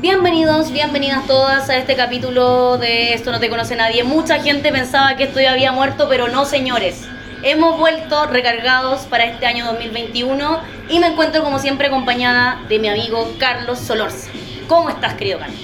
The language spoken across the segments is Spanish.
Bienvenidos, bienvenidas todas a este capítulo de Esto no te conoce nadie. Mucha gente pensaba que esto ya había muerto, pero no señores. Hemos vuelto recargados para este año 2021 y me encuentro como siempre acompañada de mi amigo Carlos Solorza. ¿Cómo estás, querido Carlos?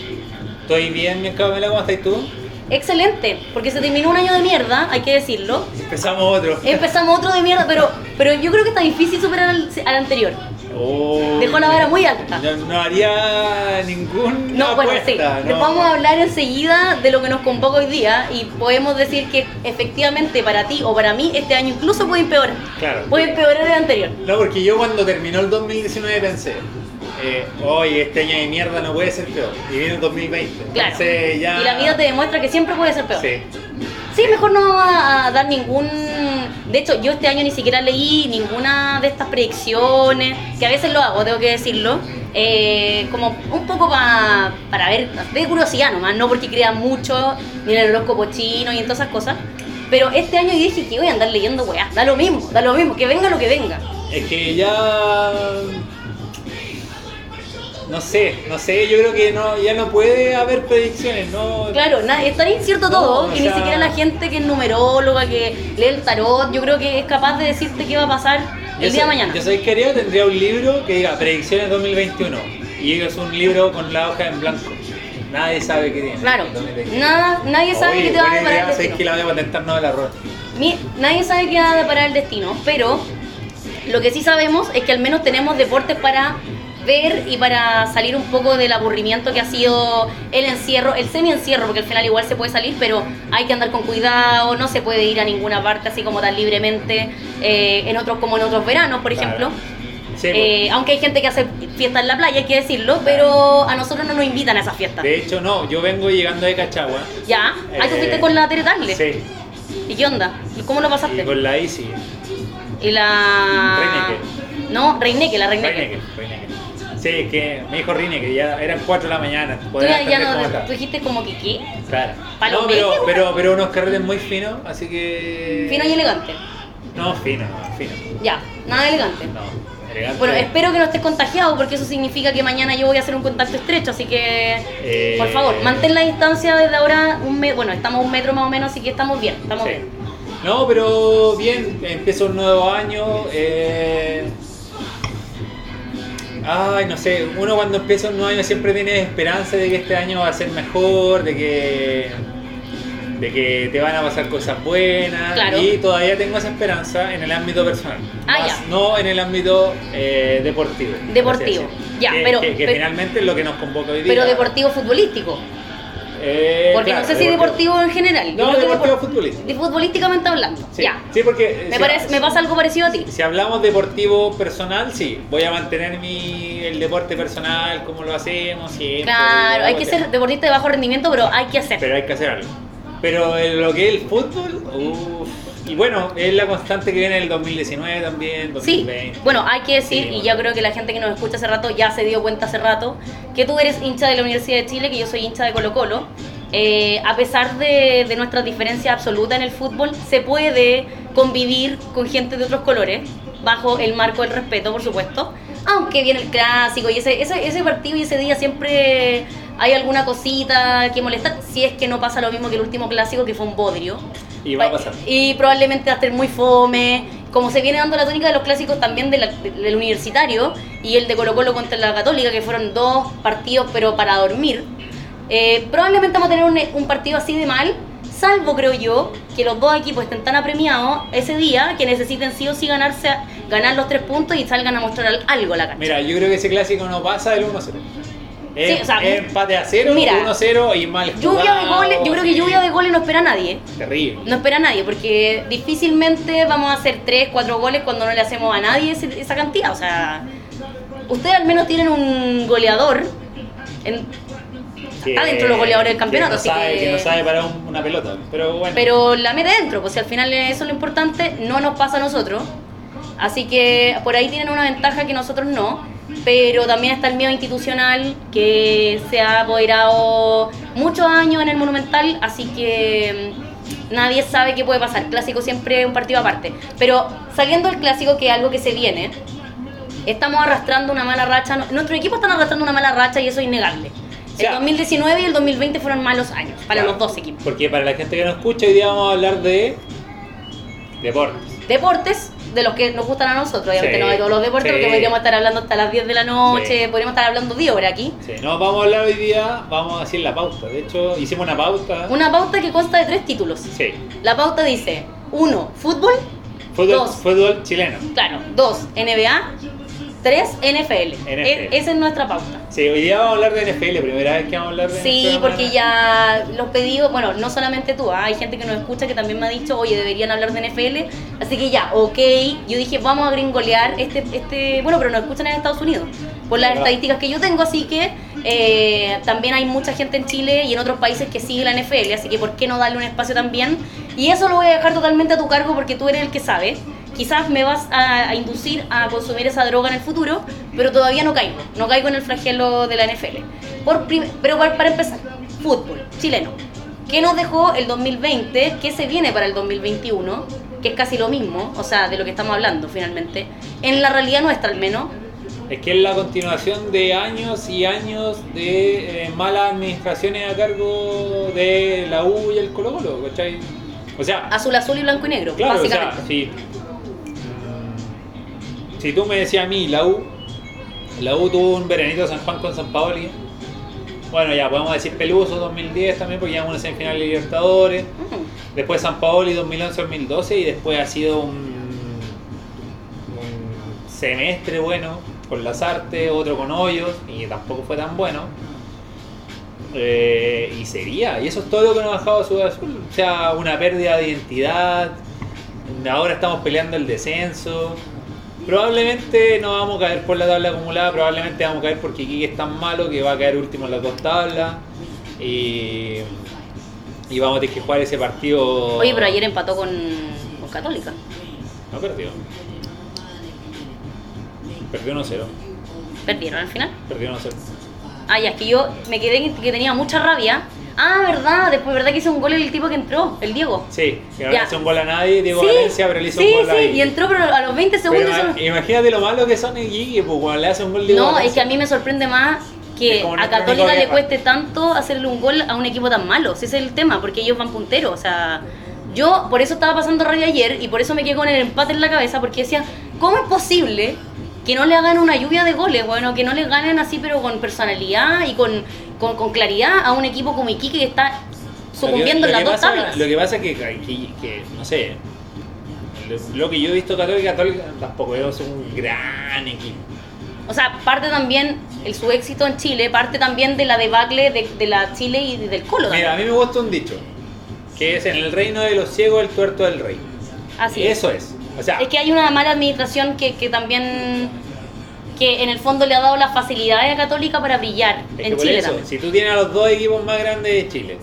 Estoy bien, mi ¿cómo estás tú? Excelente, porque se terminó un año de mierda, hay que decirlo. Empezamos otro. Empezamos otro de mierda, pero, pero yo creo que está difícil superar al, al anterior. Oh, Dejó la vara muy alta. No, no haría ningún. No, bueno, sí. no. Vamos a hablar enseguida de lo que nos convoca hoy día y podemos decir que efectivamente para ti o para mí este año incluso puede empeorar. Claro. Puede empeorar el anterior. No, porque yo cuando terminó el 2019 pensé, eh, hoy este año de mierda no puede ser peor. Y viene el 2020. Claro. Entonces ya. Y la vida te demuestra que siempre puede ser peor. Sí. Sí, mejor no a dar ningún... De hecho, yo este año ni siquiera leí ninguna de estas predicciones, que a veces lo hago, tengo que decirlo, eh, como un poco pa- para ver, de curiosidad nomás, no porque crea mucho, ni en el horóscopo chino y en todas esas cosas. Pero este año yo dije que voy a andar leyendo weá, da lo mismo, da lo mismo, que venga lo que venga. Es que ya. No sé, no sé, yo creo que no, ya no puede haber predicciones, ¿no? Claro, na- es tan incierto No, todo o que ni sea- siquiera la gente que es numeróloga, que lee el tarot, yo creo que es capaz de decirte qué va a pasar el Yo día de mañana. Yo soy querido, tendría un libro que diga Predicciones 2021. Y es un libro con la hoja en blanco. Nadie sabe qué tiene. Claro, 2021. nada, nadie sabe qué te va a deparar el sé que destino. la voy a patentar no ropa. Mi- nadie sabe qué va a deparar el destino, pero lo que sí sabemos es que al menos tenemos deportes para ver y para salir un poco del aburrimiento que ha sido el encierro, el semi-encierro, porque al final igual se puede salir, pero hay que andar con cuidado, no se puede ir a ninguna parte así como tan libremente, eh, en otros como en otros veranos, por Claro. ejemplo. Sí, Eh, aunque hay gente que hace fiestas en la playa, hay que decirlo, pero a nosotros no nos invitan a esas fiestas. de hecho, no, yo vengo llegando de Cachagua. ¿Ya? ¿Ahí tú Eh, fuiste con la Tere? Sí, ¿Y qué onda? ¿Y cómo lo pasaste? y con la Easy. Y la. Reineke. No, Reineque, la Reineque. Reineke, Reineke. Sí, es que me dijo Rine que ya eran 4 de la mañana. Tú ya, no. Tú dijiste como que qué. Claro. No, pero, pero, pero unos carretes muy finos, así que. Fino y elegante. No, fino, fino. Ya, nada elegante. No, elegante. Bueno, espero que no estés contagiado porque eso significa que mañana yo voy a hacer un contacto estrecho, así que Eh, por favor, mantén la distancia desde ahora un metro, bueno, estamos un metro más o menos, así que estamos bien, estamos Sí. bien. No, pero bien, empieza un nuevo año. eh, Ay, no sé, uno cuando empieza un nuevo año siempre tiene esperanza de que este año va a ser mejor, de que, de que te van a pasar cosas buenas. Claro. Y todavía tengo esa esperanza en el ámbito personal, Ah, más ya. no en el ámbito eh, deportivo. Deportivo, ya, que, pero- que- que pero- finalmente es lo que nos convoca hoy día. Pero deportivo futbolístico, Eh, porque claro, no sé si deportivo en general. No, deportivo depor- futbolístico. de futbolísticamente hablando. Sí, Ya. sí, porque Me, si- parece, me pasa algo parecido a ti. Si hablamos deportivo personal, sí, voy a mantener mi, el deporte personal como lo hacemos siempre. Claro, hay que ser deportista de bajo rendimiento, pero hay que hacer. Pero hay que hacer algo. Pero en lo que es el fútbol, uff. Y bueno, es la constante que viene del 2019 también, Sí, 2020. bueno, hay que decir, Sí, y yo creo que la gente que nos escucha hace rato ya se dio cuenta hace rato, que tú eres hincha de la Universidad de Chile, que yo soy hincha de Colo Colo. Eh, a pesar de, de nuestras diferencias absolutas en el fútbol, se puede convivir con gente de otros colores, bajo el marco del respeto, por supuesto. Aunque viene el clásico y ese, ese, ese partido y ese día siempre hay alguna cosita que molestar, si es que no pasa lo mismo que el último clásico, que fue un bodrio. Y va a pasar. Y probablemente va a ser muy fome. Como se viene dando la tónica de los clásicos también de la- del universitario y el de Colo Colo contra la Católica, que fueron dos partidos pero para dormir. eh, probablemente vamos a tener un, un partido así de mal, salvo creo yo que los dos equipos estén tan apremiados ese día que necesiten sí o sí ganarse, ganar los tres puntos y salgan a mostrar al- algo a la cancha. Mira, yo creo que ese clásico no pasa del 1-0. Es, Sí, o sea, empate a 0, mira, 1-0 y mal Lluvia de jugado, goles, yo creo que lluvia de goles no espera a nadie. Terrible. No espera a nadie, porque difícilmente vamos a hacer 3, 4 goles cuando no le hacemos a nadie esa cantidad. O sea, ustedes al menos tienen un goleador. En, Que- está dentro de los goleadores del campeonato, que no así sabe, que- que no sabe parar un- una pelota. Pero bueno. pero la mete dentro, pues si al final eso es lo importante, no nos pasa a nosotros. Así que por ahí tienen una ventaja que nosotros no. Pero también está el miedo institucional que se ha apoderado muchos años en el Monumental. Así que nadie sabe qué puede pasar. Clásico siempre es un partido aparte. Pero saliendo del clásico, que es algo que se viene, estamos arrastrando una mala racha. Nuestro equipo está arrastrando una mala racha y eso es innegable. El 2019 y el 2020 fueron malos años para Claro. los dos equipos. Porque para la gente que nos escucha, hoy día vamos a hablar de deportes. Deportes, de los que nos gustan a nosotros, obviamente Sí, no de todos los deportes, sí. porque podríamos estar hablando hasta las 10 de la noche, Sí. podríamos estar hablando 10 horas aquí. Sí, no, vamos a hablar hoy día, vamos a decir la pauta. De hecho, hicimos una pauta. Una pauta que consta de tres títulos. Sí. La pauta dice, uno, fútbol, Fútbol, Dos. fútbol chileno. claro, dos, NBA, tres, NFL. NFL. E- esa es nuestra pauta. Sí, hoy día vamos a hablar de NFL, primera vez que vamos a hablar de Sí, NFL. porque ya los pedidos, bueno, no solamente tú, ah, hay gente que nos escucha que también me ha dicho, oye, deberían hablar de NFL, así que ya, ok, yo dije, vamos a gringolear este, este, bueno, pero nos escuchan en Estados Unidos, por las Verdad. estadísticas que yo tengo, así que eh, también hay mucha gente en Chile y en otros países que sigue la NFL, así que ¿por qué no darle un espacio también? Y eso lo voy a dejar totalmente a tu cargo porque tú eres el que sabe. Quizás me vas a, a inducir a consumir esa droga en el futuro, pero todavía no caigo. No caigo en el flagelo de la NFL. Por pero para, para empezar, fútbol chileno. ¿Qué nos dejó el 2020? ¿Qué se viene para el 2021? Que es casi lo mismo, o sea, de lo que estamos hablando finalmente. En la realidad nuestra al menos. Es que es la continuación de años y años de eh, malas administraciones a cargo de la U y el Colo Colo, ¿cachai? O sea, Azul, azul y blanco y negro, claro, o sea, básicamente. si, si tú me decías a mí, la U, la U tuvo un veranito San Juan con San Paoli. Bueno, ya podemos decir Peluso 2010 también, porque llegamos a una semifinal de Libertadores. Mm. Después San Paoli 2011-2012 y después ha sido un, un semestre bueno con las artes, otro con hoyos y tampoco fue tan bueno. Eh, y sería, y eso es todo lo que nos ha dejado Ciudad Azul. O sea, una pérdida de identidad. Ahora estamos peleando el descenso. Probablemente no vamos a caer por la tabla acumulada, probablemente vamos a caer porque Iquique es tan malo que va a caer último en las dos tablas. Y, y vamos a tener que jugar ese partido. Oye, pero ayer empató con, con Católica. No perdió. Perdió 1-0. Perdieron al final. Perdió 1-0. Ah, ya, es que yo me quedé que tenía mucha rabia. Ah, verdad, después verdad que hizo un gol el tipo que entró, el Diego. Sí, que no le hizo un gol a nadie, Diego sí, Valencia, pero le hizo sí, un gol sí, ahí. y entró pero a los 20 Pero segundos. eso- imagínate lo malo que son en Iquique, pues cuando le hace un gol Diego No, es que a mí me sorprende más que a Católica le cueste tanto hacerle un gol a un equipo tan malo. Ese es el tema, porque ellos van punteros. O sea, yo por eso estaba pasando rabia ayer y por eso me quedé con el empate en la cabeza, porque decía, ¿cómo es posible que no le hagan una lluvia de goles? Bueno, que no le ganen así, pero con personalidad y con, con, con claridad a un equipo como Iquique que está sucumbiendo que- en las dos pasa- tablas. Lo que pasa es que, que, que, no sé, lo- que yo he visto Católica, Católica tampoco es un gran equipo. O sea, parte también el su éxito en Chile, parte también de la debacle de, de la Chile y del Colo. Mira, a mí me gusta un dicho, que es en el reino de los ciegos el tuerto del rey. Así es. Eso es. O sea, Es que hay una mala administración que, que también, que en el fondo le ha dado las facilidades a Católica para brillar es en Chile eso, también. si tú tienes a los dos equipos más grandes de Chile,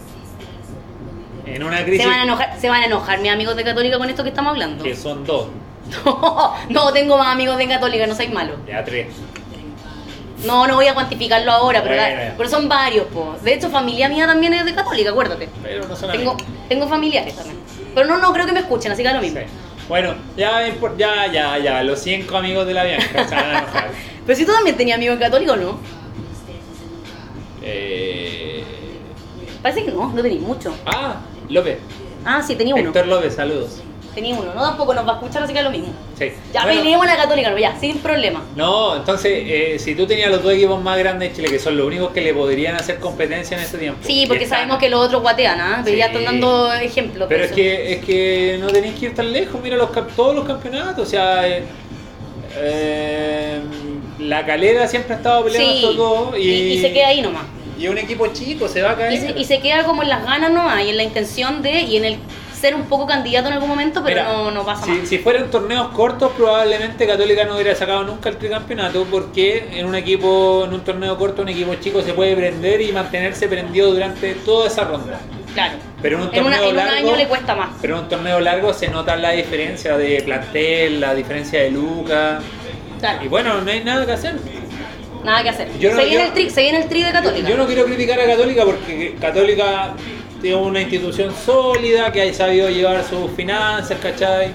en una crisis Se van, a enojar, se van a enojar mis amigos de Católica con esto que estamos hablando. que son dos, No, no tengo más amigos de Católica, no sois malos. ya tres, No, no voy a cuantificarlo ahora, pero, Bueno, ya. pero son varios, po. De hecho, familia mía también es de Católica, acuérdate. pero no son Tengo, amigos. tengo familiares también. Pero no, no creo que me escuchen, así que da lo mismo. Sí. Bueno, ya, ya, ya, ya, los cinco amigos de la Bianca se van a enojar. Pero si tú también tenías amigos católicos, ¿no? Eh... Parece que no, no tenéis mucho. Ah, López. Ah, sí, tenía uno. Héctor López, saludos. Tenía uno. No, tampoco nos va a escuchar, así que da lo mismo. Sí. Ya Bueno, peleemos la católica, no, ya, sin problema. No, entonces, eh, si tú tenías los dos equipos más grandes de Chile, que son los únicos que le podrían hacer competencia en este tiempo. Sí, porque están- sabemos que los otros guatean, ¿ah? Pero ya están dando ejemplos. Pero es eso. que, es que no tenéis que ir tan lejos, mira los, todos los campeonatos, o sea, eh, eh, la calera siempre ha estado peleando Sí, estos dos y, y, y se queda ahí nomás. Y un equipo chico se va a caer. Y se, y se queda como en las ganas nomás, y en la intención de, y en el ser un poco candidato en algún momento, pero Mira, no, no pasa si, más. si fueran torneos cortos, probablemente Católica no hubiera sacado nunca el tricampeonato, porque en un equipo, en un torneo corto, un equipo chico se puede prender y mantenerse prendido durante toda esa ronda. Claro. Pero en un En, una- torneo un año le cuesta más. pero en un torneo largo se nota la diferencia de plantel, la diferencia de Lucas. Claro. Y bueno, no hay nada que hacer. Nada que hacer. Yo no- se, viene yo- el tri, se viene el tri de Católica. Yo no quiero criticar a Católica porque Católica tiene una institución sólida que ha sabido llevar sus finanzas, ¿cachai?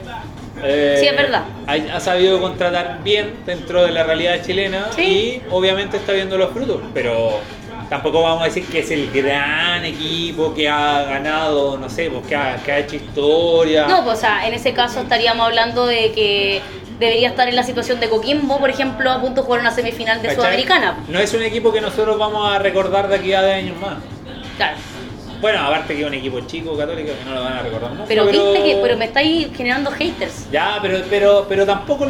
Eh, Sí, es verdad. Ha, ha sabido contratar bien dentro de la realidad chilena Sí. y obviamente está viendo los frutos, pero tampoco vamos a decir que es el gran equipo que ha ganado, no sé, pues, que, ha, que ha hecho historia. No, pues, o sea, en ese caso estaríamos hablando de que debería estar en la situación de Coquimbo, por ejemplo, a punto de jugar una semifinal de ¿cachai? Sudamericana. No es un equipo que nosotros vamos a recordar de aquí a 10 años más. Claro. Bueno, aparte que es un equipo chico católico que no lo van a recordar nunca. Pero viste que, pero me estáis generando haters. Ya, pero, pero, pero tampoco,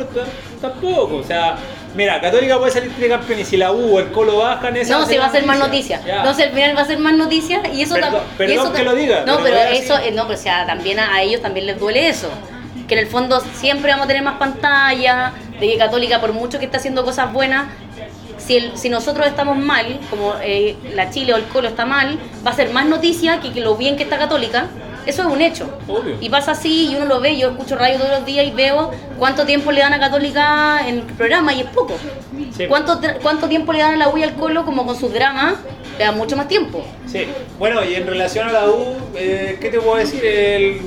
tampoco, o sea, mira, Católica puede salir tricampeón y si la U o el Colo bajan, esa No, si va a ser más noticia. Ya. No, si al final va a ser más noticia y eso Perdón- tam- y perdón eso que lo diga, No, pero eso, no, pero o sea, también a, a ellos también les duele eso. Que en el fondo siempre vamos a tener más pantalla, de que Católica, por mucho que esté haciendo cosas buenas, si, el- si nosotros estamos mal, como eh, la Chile o el Colo está mal, va a ser más noticia que, que lo bien que está Católica. Eso es un hecho. Obvio. Y pasa así, y uno lo ve, yo escucho radio todos los días y veo cuánto tiempo le dan a Católica en el programa y es poco. Sí. ¿Cuánto, ¿Cuánto tiempo le dan a la U y al Colo como con sus dramas? Le dan mucho más tiempo. Sí, bueno, y en relación a la U, eh, ¿qué te puedo decir? El,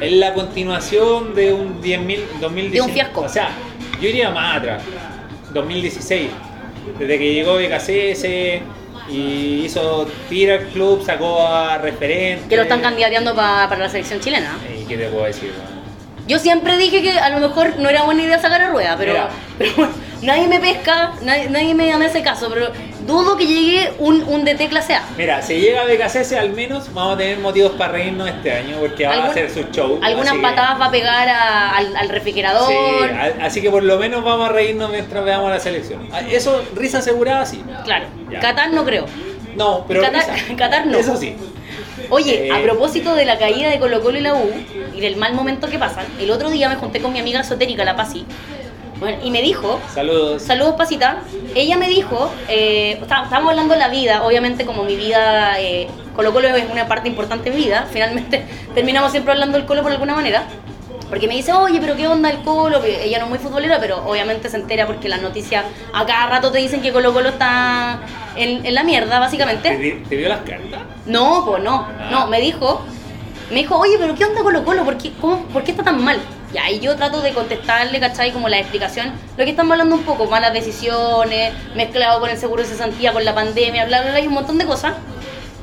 es la continuación de un 10.000, 2019. De un fiasco. O sea, yo iría más atrás, 2016. Desde que llegó BKCS y hizo Tira Club, sacó a referente. Que lo están candidateando pa- para la selección chilena. ¿Y qué te puedo decir? Yo siempre dije que a lo mejor no era buena idea sacar a rueda, pero, pero bueno, nadie me pesca, nadie, nadie me me hace caso, pero dudo que llegue un, un DT clase A. Mira, si llega BKCS al menos vamos a tener motivos para reírnos este año porque va a hacer su show. Algunas así que- patadas va a pegar a- al, al refrigerador. Sí, a- así que por lo menos vamos a reírnos mientras veamos la selección. Ah, Eso, risa asegurada, sí. Claro, Ya. Qatar no creo. No, pero Qatar- risa. Qatar no. Eso sí. Oye, Eh. a propósito de la caída de Colo Colo y la U y del mal momento que pasan, el otro día me junté con mi amiga esotérica, la Pasi, bueno, y me dijo, Saludos. saludos Pasita, ella me dijo, eh, está- estábamos hablando de la vida, obviamente como mi vida, eh, Colo Colo es una parte importante de mi vida, finalmente terminamos siempre hablando del Colo por alguna manera, porque me dice, oye, pero qué onda el Colo, Que ella no es muy futbolera, pero obviamente se entera porque las noticias a cada rato te dicen que Colo Colo está en, en la mierda, ¿Te, básicamente. te dio las cartas? No, pues no, Ah. no, me dijo, me dijo, oye, pero ¿qué onda Colo Colo? ¿Por qué, cómo- ¿Por qué está tan mal? Y ahí yo trato de contestarle, ¿cachai? Como la explicación, lo que estamos hablando un poco, malas decisiones, mezclado con el seguro de cesantía, con la pandemia, bla, bla, bla, y un montón de cosas.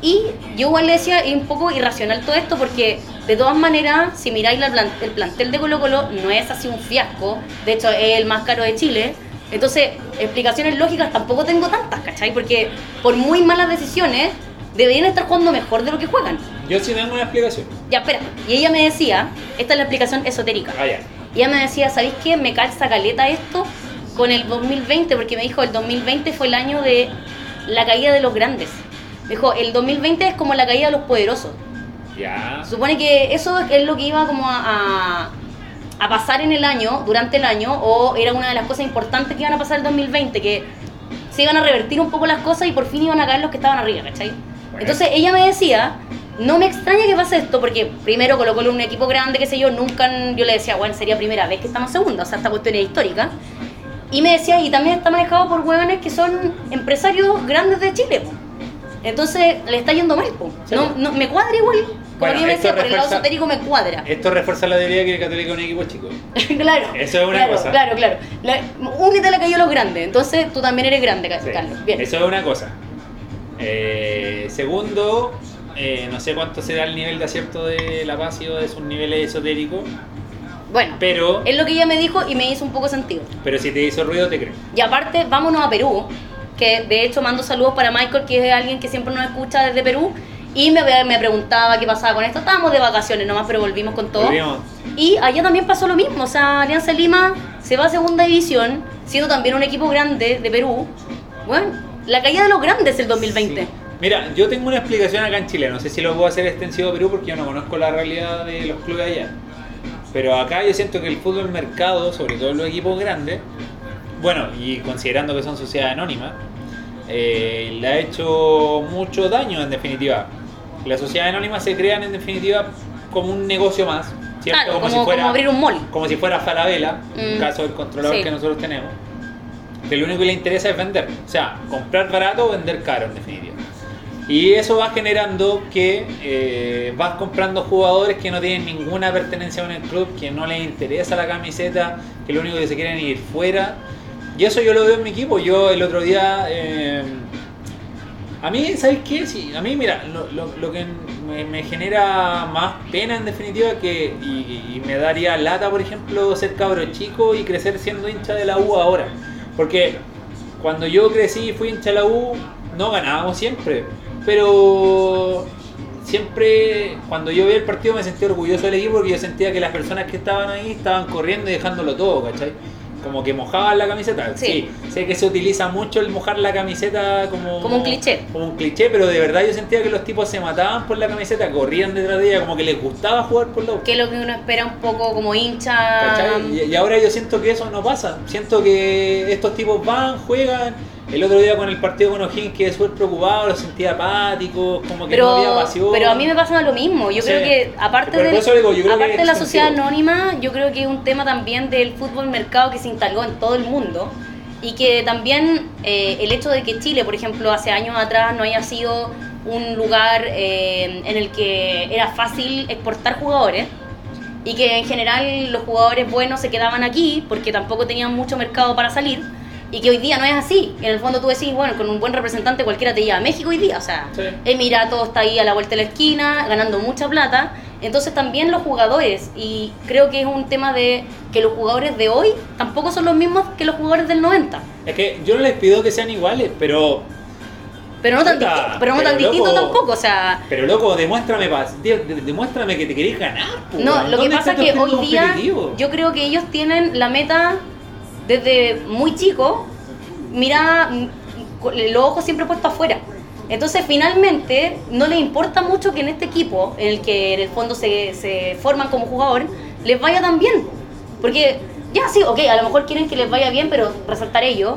Y yo igual le decía, es un poco irracional todo esto, porque de todas maneras, si miráis el plantel de Colo Colo, no es así un fiasco, de hecho es el más caro de Chile. Entonces, explicaciones lógicas tampoco tengo tantas, ¿cachai? Porque por muy malas decisiones, deberían estar jugando mejor de lo que juegan. Yo sí tengo una explicación. Ya, espera. Y ella me decía, esta es la explicación esotérica. Ah, ya. Y ella me decía, ¿sabéis qué? Me calza caleta esto con el 2020, porque me dijo, el 2020 fue el año de la caída de los grandes. Me dijo, el 2020 es como la caída de los poderosos. Ya. Supone que eso es lo que iba como a, a, a pasar en el año, durante el año, o era una de las cosas importantes que iban a pasar el 2020, que se iban a revertir un poco las cosas y por fin iban a caer los que estaban arriba, ¿cachai? Entonces ella me decía, no me extraña que pase esto, porque primero Colo Colo es un equipo grande, qué sé yo, nunca, yo le decía, bueno, sería primera vez que estamos segunda, o sea, esta cuestión es histórica. Y me decía, y también está manejado por hueones que son empresarios grandes de Chile, po. Entonces le está yendo mal, po. No, no, me cuadra igual. Como Bueno, yo me decía, por el lado refuerza- esotérico me cuadra. Esto refuerza la teoría que el católico es un equipo chico. claro. Eso es una claro, cosa. Claro, claro. La, únete a la cayó los grandes. Entonces tú también eres grande, Sí. Carlos. Bien. Eso es una cosa. Eh, segundo, eh, no sé cuánto será el nivel de acierto de la paz o de sus niveles esotéricos, Bueno, pero, es lo que ella me dijo y me hizo un poco sentido. pero si te hizo ruido te creo. Y aparte, vámonos a Perú, que de hecho mando saludos para Michael, que es alguien que siempre nos escucha desde Perú. Y me, me preguntaba qué pasaba con esto. Estábamos de vacaciones nomás, pero volvimos con todo. Volvimos. Y allá también pasó lo mismo, o sea, Alianza Lima se va a segunda división, siendo también un equipo grande de Perú. Bueno, la caída de los grandes el 2020. Sí. Mira, yo tengo una explicación acá en Chile, no sé si lo puedo hacer extensivo a Perú porque yo no conozco la realidad de los clubes allá. Pero acá yo siento que el fútbol mercado, sobre todo los equipos grandes, bueno, y considerando que son sociedades anónimas, eh, le ha hecho mucho daño en definitiva. Las sociedades anónimas se crean en definitiva como un negocio más, ¿cierto? Claro, como, como abrir un mall. como si fuera Falabella, en Mm. caso del controlador Sí. que nosotros tenemos, que lo único que le interesa es vender. O sea, comprar barato o vender caro, en definitiva. Y eso va generando que eh, vas comprando jugadores que no tienen ninguna pertenencia con el club, que no les interesa la camiseta, que lo único que se quieren es ir fuera. Y eso yo lo veo en mi equipo. Yo el otro día... eh, a mí, ¿sabes qué? Sí, a mí, mira, lo, que me, genera más pena en definitiva que, y, y me daría lata, por ejemplo, ser cabro chico y crecer siendo hincha de la U ahora. Porque cuando yo crecí y fui hincha de la U, no ganábamos siempre. Pero siempre, cuando yo veía el partido, me sentía orgulloso del equipo porque yo sentía que las personas que estaban ahí estaban corriendo y dejándolo todo, ¿cachai? Como que mojaban la camiseta. Sí. Sí, sé que se utiliza mucho el mojar la camiseta como, Como un cliché. Como un cliché, pero de verdad yo sentía que los tipos se mataban por la camiseta, corrían detrás de ella, como que les gustaba jugar por la. Que es lo que uno espera un poco como hincha. ¿Cachai? Y, y ahora yo siento que eso no pasa. Siento que estos tipos van, juegan. El otro día con el partido con O'Higgins quedé súper preocupado, los sentía apáticos, como que Pero, no había pasión. pero a mí me pasa lo mismo. Yo Sí. creo que aparte, Pero por del- eso digo, yo creo aparte que de la sociedad anónima, yo creo que es un tema también del fútbol mercado que se instaló en todo el mundo. Y que también eh, el hecho de que Chile, por ejemplo, hace años atrás no haya sido un lugar eh, en el que era fácil exportar jugadores y que en general los jugadores buenos se quedaban aquí porque tampoco tenían mucho mercado para salir y que hoy día no es así. En el fondo tú decís, bueno, con un buen representante cualquiera te lleva a México hoy día, o sea, Sí. Emirato está ahí a la vuelta de la esquina, ganando mucha plata. Entonces también los jugadores, y creo que es un tema de que los jugadores de hoy tampoco son los mismos que los jugadores del 90. Es que yo no les pido que sean iguales, pero Pero no tan, Puta, disti- pero no tan pero loco. tampoco, o sea... Pero loco, demuéstrame, demuéstrame que te querés ganar. po, No, lo que ¿Dónde pasa es que hoy día yo creo que ellos tienen la meta desde muy chico, mira, con los ojos siempre puestos afuera. Entonces finalmente no les importa mucho que en este equipo, en el que en el fondo se, se forman como jugador, les vaya tan bien. Porque ya sí, ok, a lo mejor quieren que les vaya bien, pero resaltar ellos,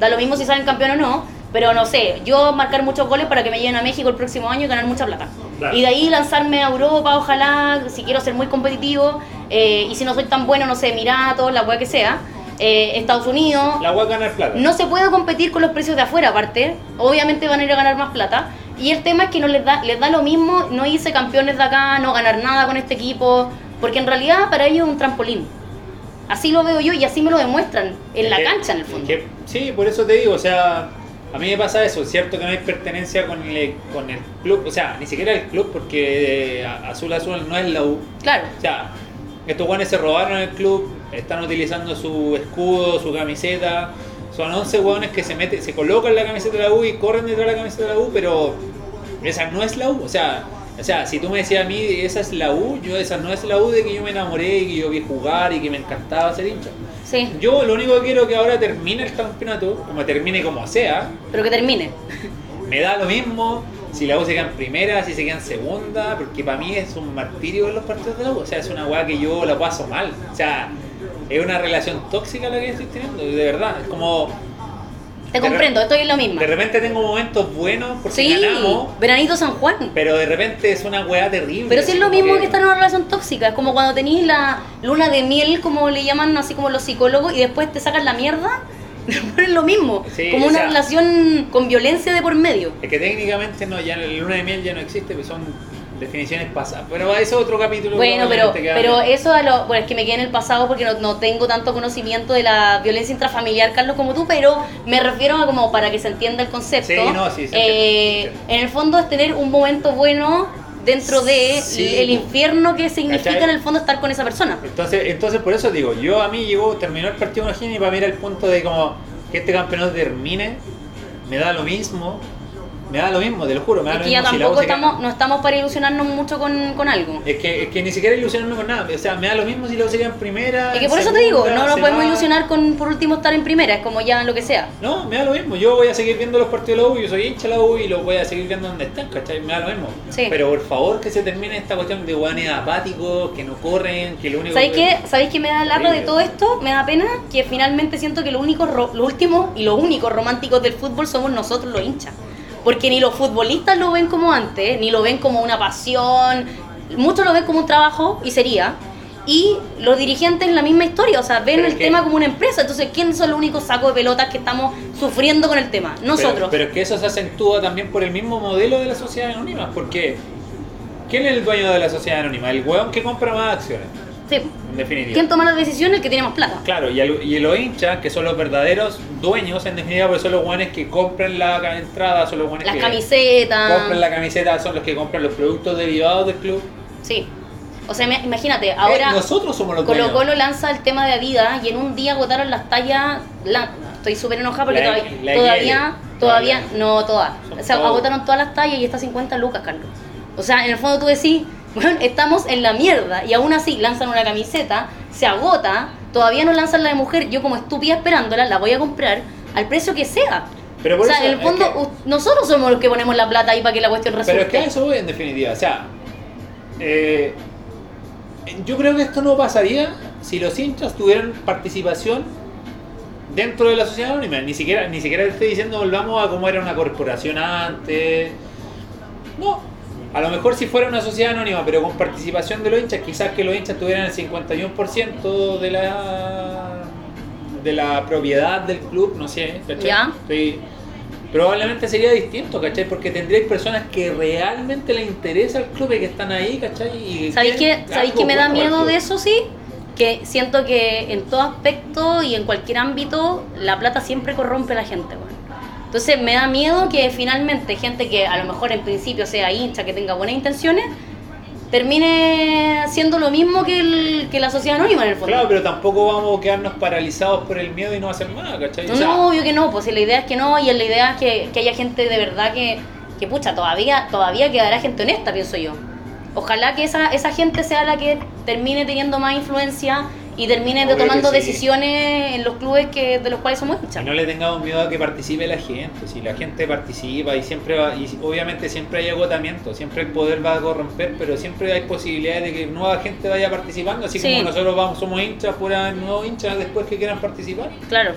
da lo mismo si salen campeón o no, pero no sé, yo marcar muchos goles para que me lleven a México el próximo año y ganar mucha plata. Claro. Y de ahí lanzarme a Europa, ojalá, si quiero ser muy competitivo, eh, y si no soy tan bueno, no sé, Emiratos, la weá que sea, eh, Estados Unidos. La a ganar plata. No se puede competir con los precios de afuera, aparte. Obviamente van a ir a ganar más plata. Y el tema es que no les da, les da lo mismo no irse campeones de acá, no ganar nada con este equipo, porque en realidad para ellos es un trampolín. Así lo veo yo y así me lo demuestran en la que- cancha, en el fondo. que- sí, por eso te digo, o sea, a mí me pasa eso, es cierto que no hay pertenencia con el, con el club, o sea, ni siquiera el club, porque eh, Azul Azul no es la U. Claro. O sea, estos guanes se robaron el club, están utilizando su escudo, su camiseta. Son 11 hueones que se meten, se colocan la camiseta de la U y corren detrás de la camiseta de la U, pero esa no es la U. O sea, o sea, si tú me decías a mí, esa es la U, yo esa no es la U de que yo me enamoré y que yo vi jugar y que me encantaba ser hincha. Sí, Yo lo único que quiero es que ahora termine el campeonato, como termine como sea, pero que termine. me da lo mismo si la U se queda en primera, si se queda en segunda, porque para mí es un martirio ver los partidos de la U. O sea, es una weá que yo la paso mal. O sea, es una relación tóxica la que estoy teniendo, de verdad. Es como, Te comprendo, estoy en lo mismo. de repente tengo momentos buenos porque Sí, ganamos, Veranito San Juan. pero de repente es una weá terrible. Pero si es lo mismo que estar en una relación tóxica, es como cuando tenéis la luna de miel, como le llaman así como los psicólogos, y después te sacan la mierda, es lo mismo, Sí, como una sea- relación con violencia de por medio. Es que técnicamente no, ya la luna de miel ya no existe, pues son definiciones pasadas. Pero eso es otro capítulo. Bueno, pero, pero eso a lo, bueno, es que me quedé en el pasado porque no, no tengo tanto conocimiento de la violencia intrafamiliar, Carlos, como tú, pero me refiero a como para que se entienda el concepto. Sí, no, sí, se Eh, se en el fondo es tener un momento bueno dentro de Sí. el infierno que significa ¿Cachai? en el fondo estar con esa persona. Entonces, entonces por eso digo, yo a mí llegó, terminó el partido con y para mí era el punto de como que este campeonato termine, me da lo mismo, me da lo mismo, te lo juro, me da Es lo que ya mismo si la U tampoco estamos, no estamos para ilusionarnos mucho con, con algo. Es que, es que ni siquiera ilusionarme con nada, o sea, me da lo mismo si la U se queda en primera. Es que por eso te digo, no nos podemos ilusionar con por último estar en primera, es como ya lo que sea. No, me da lo mismo, yo voy a seguir viendo los partidos de la U, yo soy hincha de la U y los voy a seguir viendo donde estén, ¿cachai? Me da lo mismo. Sí. Pero por favor que se termine esta cuestión de guanes apáticos, que no corren, que lo único ¿Sabéis que... ¿Sabéis qué me da lata de todo esto? Me da pena que finalmente siento que lo único, lo último y los únicos románticos del fútbol somos nosotros los hinchas. Porque ni los futbolistas lo ven como antes, ni lo ven como una pasión, muchos lo ven como un trabajo y sería. Y los dirigentes la misma historia, o sea, ven Pero el que- tema como una empresa. Entonces, ¿quiénes son los únicos sacos de pelotas que estamos sufriendo con el tema? Nosotros. Pero, pero es que eso se acentúa también por el mismo modelo de la sociedad anónima. Porque, ¿quién es el dueño de la sociedad anónima? El weón que compra más acciones, Sí. en definitiva. ¿Quién toma las decisiones? El que tiene más plata. Claro, y, al- y los hinchas, que son los verdaderos dueños, en definitiva, porque son los guanes que compran la entrada, son los guanes Las que camisetas. compran la camiseta, son los que compran los productos derivados del club. Sí. O sea, imagínate, ahora Eh, nosotros somos los Colo. Colo lanza el tema de Adidas y en un día agotaron las tallas. La, estoy súper enojada porque La- todavía, la todavía, no todas. Son O sea, agotaron todas las tallas y está 50 lucas, Carlos. O sea, en el fondo tú decís, bueno, estamos en la mierda y aún así lanzan una camiseta, se agota, todavía no lanzan la de mujer, yo como estúpida esperándola, la voy a comprar al precio que sea. Pero O por sea, eso en el es fondo, que- u- nosotros somos los que ponemos la plata ahí para que la cuestión resulte. Pero es que eso voy en definitiva. O sea, eh, yo creo que esto no pasaría si los hinchas tuvieran participación dentro de la sociedad anónima. Ni siquiera, ni siquiera estoy diciendo volvamos a cómo era una corporación antes. No. A lo mejor si fuera una sociedad anónima, pero con participación de los hinchas, quizás que los hinchas tuvieran el 51% de la de la propiedad del club, no sé, ¿cachai? Ya. Estoy- probablemente sería distinto, ¿cachai? Porque tendréis personas que realmente les interesa el club y que están ahí, ¿cachai? Y ¿Sabéis qué, ¿sabéis qué me da miedo de eso, sí? Que siento que en todo aspecto y en cualquier ámbito, la plata siempre corrompe a la gente. Entonces me da miedo que finalmente gente que a lo mejor en principio sea hincha, que tenga buenas intenciones, termine siendo lo mismo que, el- que la sociedad anónima en el fondo. Claro, pero tampoco vamos a quedarnos paralizados por el miedo y no hacer nada, ¿cachai? O sea, No, obvio que no, pues si la idea es que no, y la idea es que, que haya gente de verdad que, que pucha, todavía, todavía quedará gente honesta, pienso yo. Ojalá que esa, esa gente sea la que termine teniendo más influencia y termine de Obvio que tomando sí. decisiones en los clubes que, de los cuales somos hinchas. Y no le tengamos miedo a que participe la gente. Si la gente participa y siempre va, y obviamente siempre hay agotamiento, siempre el poder va a corromper, pero siempre hay posibilidades de que nueva gente vaya participando, así Sí. como nosotros vamos, somos hinchas, pura nuevos hinchas después que quieran participar. Claro,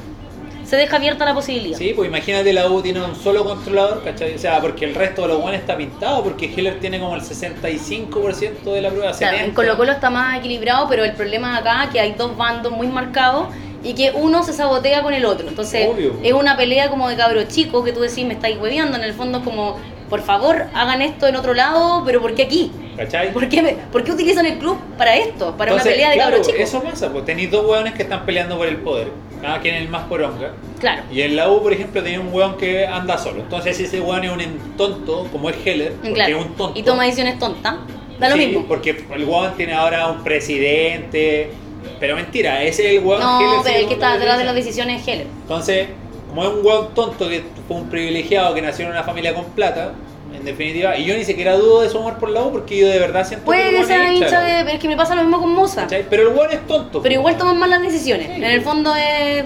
se deja abierta la posibilidad. Sí, pues imagínate la U tiene un solo controlador, ¿cachai? O sea, porque el resto de los buenos está pintado, porque Heller tiene como el 65% de la prueba. Claro, en 70. Colo Colo está más equilibrado, pero el problema acá es que hay dos bandos muy marcados y que uno se sabotea con el otro. Entonces Obvio. es una pelea como de cabro chico que tú decís me estáis hueveando. En el fondo es como, por favor, hagan esto en otro lado, pero ¿por qué aquí? ¿Cachai? ¿Por qué, me- por qué utilizan el club para esto? Para Entonces, una pelea de claro, cabro chico. Eso pasa, pues tenéis dos hueones que están peleando por el poder. Cada quien es el más poronga. Claro, Y en la U, por ejemplo, tenía un hueón que anda solo. Entonces ese hueón es un tonto, como es Heller, porque claro. es un tonto. Y toma decisiones tontas. Da lo Sí, mismo. Porque el hueón tiene ahora un presidente. Pero mentira, ese es el hueón No, Heller pero el que es está detrás de las decisiones es Heller. Entonces, como es un hueón tonto que fue un privilegiado que nació en una familia con plata, definitiva, y yo ni siquiera dudo de su amor por la U porque yo de verdad siento Puede que sea hincha de. Pero es que me pasa lo mismo con. ¿cachai? Pero el hueón es tonto. Pero igual toman mal las decisiones. Sí. En el fondo es.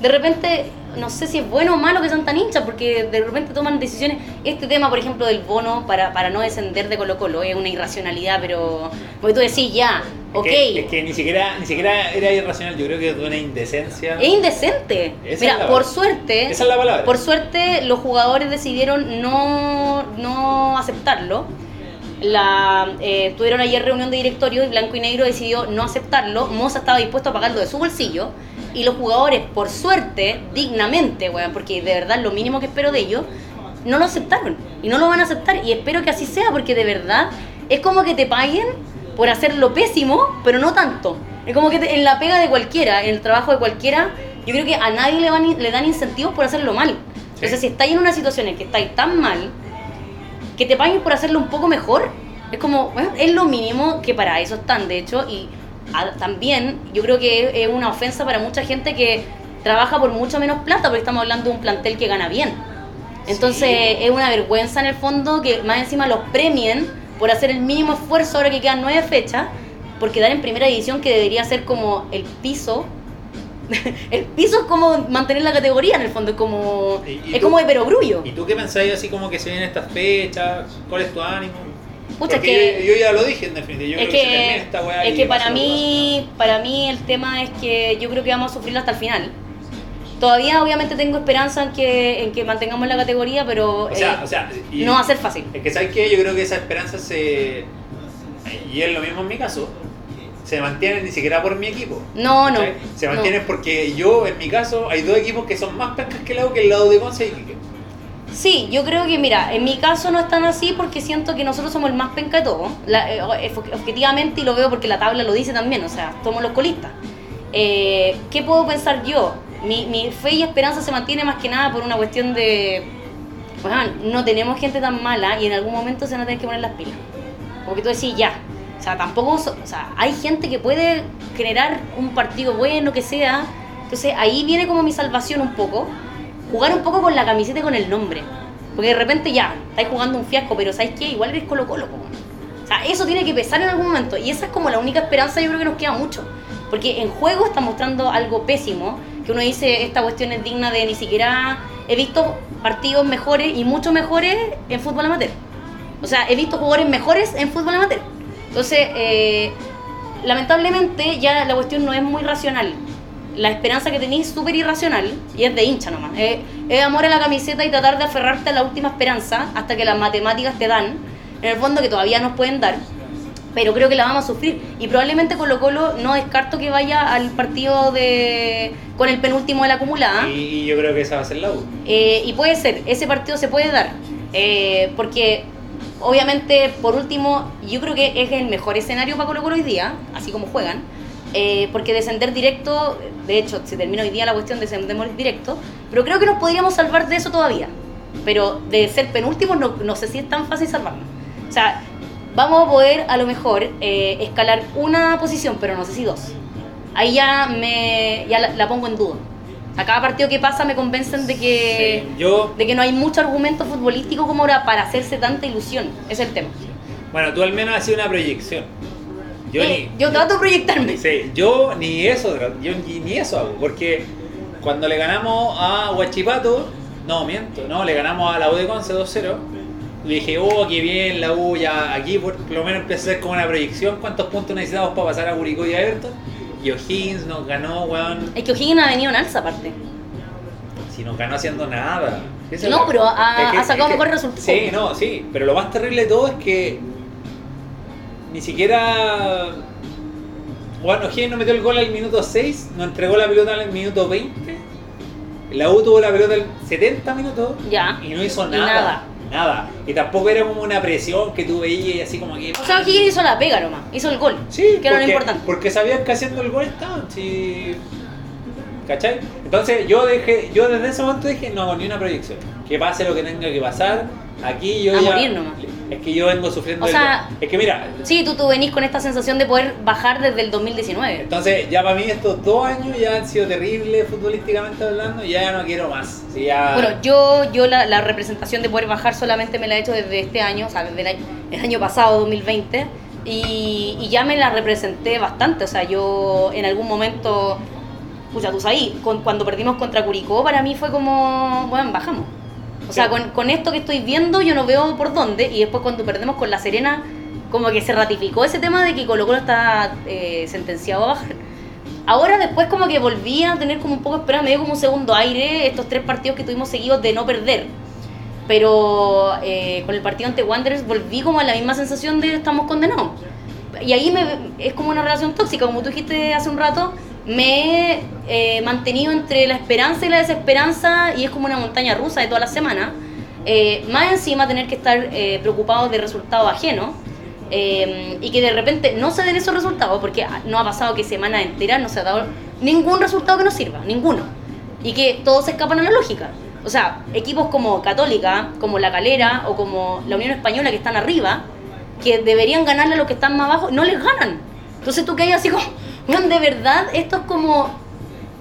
De repente, no sé si es bueno o malo que sean tan hinchas, porque de repente toman decisiones. Este tema, por ejemplo, del bono para, para no descender de Colo Colo es una irracionalidad, pero. Porque tú decís, ya, Es que, es que ni siquiera ni siquiera era irracional, yo creo que es de una indecencia. Es indecente. Esa Mira, por suerte. Esa es la palabra. Por suerte, los jugadores decidieron no, no aceptarlo. La, eh, tuvieron ayer reunión de directorio y Blanco y Negro decidió no aceptarlo. Moza estaba dispuesto a pagarlo de su bolsillo. Y los jugadores, por suerte, dignamente, weón, porque de verdad lo mínimo que espero de ellos, no lo aceptaron. Y no lo van a aceptar. Y espero que así sea, porque de verdad es como que te paguen por hacerlo pésimo, pero no tanto. Es como que en la pega de cualquiera, en el trabajo de cualquiera, yo creo que a nadie le, van, le dan incentivos por hacerlo mal. Entonces, si estáis en una situación en que estáis tan mal, que te paguen por hacerlo un poco mejor, es como, bueno, es lo mínimo que para eso están, de hecho, y a- también yo creo que es, es una ofensa para mucha gente que trabaja por mucho menos plata, porque estamos hablando de un plantel que gana bien. Entonces Sí. es una vergüenza en el fondo que más encima los premien por hacer el mínimo esfuerzo ahora que quedan nueve fechas, por quedar en primera división que debería ser como el piso. el piso es como mantener la categoría en el fondo, es como, Y- y es tú- como de perogrullo. ¿Y tú qué pensáis así como que se vienen estas fechas? ¿Cuál es tu ánimo? Pucha, es que- yo, yo ya lo dije en definitiva, yo es creo que, esta weá es que para mí, para mí el tema es que yo creo que vamos a sufrirlo hasta el final. Todavía obviamente tengo esperanza en que, en que mantengamos la categoría, pero pasa. O sea, eh, o sea, y- no va a ser fácil. Es que sabes que yo creo que esa esperanza se. Y es lo mismo en mi caso. se mantienen ni siquiera por mi equipo. No, no. Se no. mantienen porque yo, en mi caso, hay dos equipos que son más pencas que el lado que el lado de Conce y. Sí, yo creo que, mira, en mi caso no es tan así porque siento que nosotros somos el más penca de todo. La- eh, ob- objetivamente, y lo veo porque la tabla lo dice también, o sea, somos los colistas. Eh, ¿Qué puedo pensar yo? Mi, mi fe y esperanza se mantiene más que nada por una cuestión de. Bueno, no tenemos gente tan mala y en algún momento se van a tener que poner las pilas. Como que tú decís, ya. O sea, tampoco. so- o sea, hay gente que puede generar un partido bueno, que sea. Entonces ahí viene como mi salvación un poco. Jugar un poco con la camiseta y con el nombre. Porque de repente ya, estáis jugando un fiasco, pero ¿sabes qué? Igual eres Colo Colo. O sea, eso tiene que pesar en algún momento. Y esa es como la única esperanza, yo creo que nos queda mucho. Porque en juego está mostrando algo pésimo, que uno dice, esta cuestión es digna de ni siquiera... He visto partidos mejores y mucho mejores en fútbol amateur. O sea, he visto jugadores mejores en fútbol amateur. Entonces, eh, lamentablemente ya la cuestión no es muy racional. La esperanza que tenéis es súper irracional y es de hincha nomás. Es, es amor a la camiseta y tratar de aferrarte a la última esperanza hasta que las matemáticas te dan, en el fondo que todavía nos pueden dar, pero creo que la vamos a sufrir. Y probablemente Colo Colo no descarto que vaya al partido de con el penúltimo de la acumulada. Y, yo creo que esa va a ser la U. Eh, y puede ser, ese partido se puede dar. eh, porque obviamente, por último, yo creo que es el mejor escenario para Colo Colo hoy día, así como juegan. eh, porque descender directo, de hecho, se termina hoy día la cuestión de descender directo, pero creo que nos podríamos salvar de eso todavía. Pero de ser penúltimos no, no sé si es tan fácil salvarnos. O sea, vamos a poder a lo mejor eh, escalar una posición, pero no sé si dos. Ahí ya me ya la, la pongo en duda. Sea, cada partido que pasa me convencen de que Sí, Yo, de que no hay mucho argumento futbolístico como ahora para hacerse tanta ilusión. Ese es el tema. bueno, tú al menos has sido una proyección. Yo Eh, ni, yo trato de proyectarme. Sí, yo ni eso, yo ni, eso hago, porque cuando le ganamos a Huachipato, no, miento, no, le ganamos a la U de Conce 2-0, le dije, oh, qué bien, la U ya aquí por, lo menos empecé a hacer como una proyección, cuántos puntos necesitamos para pasar a Curicó y a Everton, y O'Higgins nos ganó, weón, Es que O'Higgins ha venido en alza aparte. si nos ganó haciendo nada. Esa No, pero ha- es que- ha sacado es que- mejores resultados. Sí, no, sí, pero lo más terrible de todo es que ni siquiera. Bueno, O'Higgins no metió el gol al minuto 6, nos entregó la pelota al minuto 20. La U tuvo la pelota al 70 minutos Ya. y no hizo nada. Nada. Y tampoco era como una presión que tú veías y así como que. O sea, O'Higgins hizo la pega nomás. Hizo el gol. Sí, que era lo importante. porque sabían que haciendo el gol estaban. Sí. ¿Cachai? Entonces yo dejé, yo desde ese momento dije, no hago ni una proyección. Que pase lo que tenga que pasar. Aquí yo A ya. morir nomás. Es que yo vengo sufriendo. O sea- es que mira, Sí, tú, tú venís con esta sensación de poder bajar desde el 2019. entonces ya para mí estos dos años ya han sido terribles futbolísticamente hablando. y Ya no quiero más. Ya- Bueno, yo, yo la, la representación de poder bajar solamente me la he hecho desde este año, o sea, desde el año, el año pasado, 2020, y, y ya me la representé bastante. O sea, yo en algún momento, pucha, tú sabes, cuando perdimos contra Curicó, para mí fue como, bueno, bajamos. O sea, con, con esto que estoy viendo, yo no veo por dónde, y después cuando perdemos con La Serena, como que se ratificó ese tema de que Colo Colo está eh, sentenciado a bajar. Ahora después como que volví a tener como un poco de esperanza, me dio como un segundo aire estos tres partidos que tuvimos seguidos de no perder. Pero eh, con el partido ante Wanderers volví como a la misma sensación de estamos condenados. Y ahí me, es como una relación tóxica, como tú dijiste hace un rato, me he eh, mantenido entre la esperanza y la desesperanza y es como una montaña rusa de toda la semana. Eh, más encima tener que estar eh, preocupado de resultados ajenos eh, y que de repente no se den esos resultados, porque no ha pasado que semana entera no se ha dado ningún resultado que nos sirva, ninguno. Y que todos se escapan a la lógica. O sea, equipos como Católica, como La Calera o como la Unión Española que están arriba, que deberían ganarle a los que están más abajo, no les ganan. Entonces tú que así como, "Weón, de verdad, esto es como,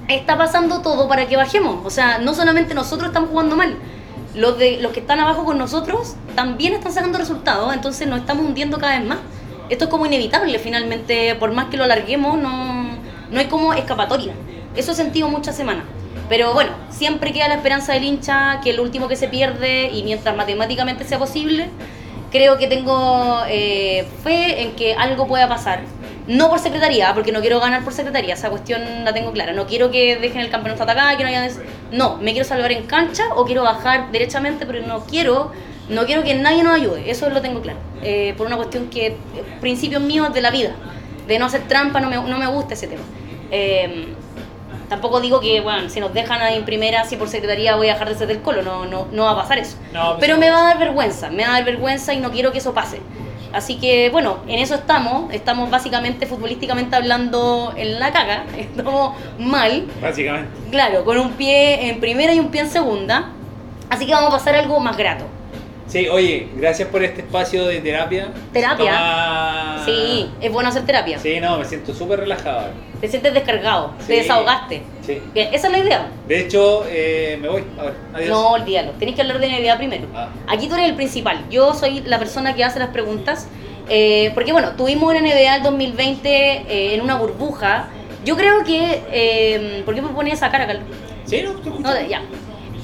está pasando todo para que bajemos. O sea, no solamente nosotros estamos jugando mal, los, de, los que están abajo con nosotros también están sacando resultados, entonces nos estamos hundiendo cada vez más. Esto es como inevitable, finalmente, por más que lo alarguemos, no, no hay como escapatoria. Eso he sentido muchas semanas. Pero bueno, siempre queda la esperanza del hincha, que el último que se pierde, y mientras matemáticamente sea posible, creo que tengo eh, fe en que algo pueda pasar. No por secretaría, porque no quiero ganar por secretaría, esa cuestión la tengo clara. No quiero que dejen el campeonato atacado, que no haya... des- No, me quiero salvar en cancha o quiero bajar derechamente, pero no quiero, no quiero que nadie nos ayude, eso lo tengo claro. Eh, por una cuestión que, eh, principios míos de la vida, de no hacer trampa, no me, no me gusta ese tema. Eh, tampoco digo que, bueno, si nos dejan ahí en primera, si por secretaría voy a dejar de ser del colo, no, no, no va a pasar eso. No, pues Pero me va a dar vergüenza, me va a dar vergüenza y no quiero que eso pase. Así que, bueno, en eso estamos, estamos básicamente futbolísticamente hablando en la caga, estamos mal, Básicamente. claro, con un pie en primera y un pie en segunda. Así que vamos a pasar a algo más grato. Sí, oye, gracias por este espacio de terapia. Terapia. Toma- Sí, es bueno hacer terapia. Sí, no, me siento súper relajado. Te sientes descargado, Sí. te desahogaste. Sí. Bien, esa es la idea. De hecho, eh, me voy. A ver, adiós. No, olvídalo. Tenés que hablar de NBA primero. Ah. Aquí tú eres el principal. Yo soy la persona que hace las preguntas. eh, porque bueno, tuvimos una NBA el 2020 eh, en una burbuja. Yo creo que... eh, ¿Por qué me pones esa cara, Carlos? Sí, no. No, ya.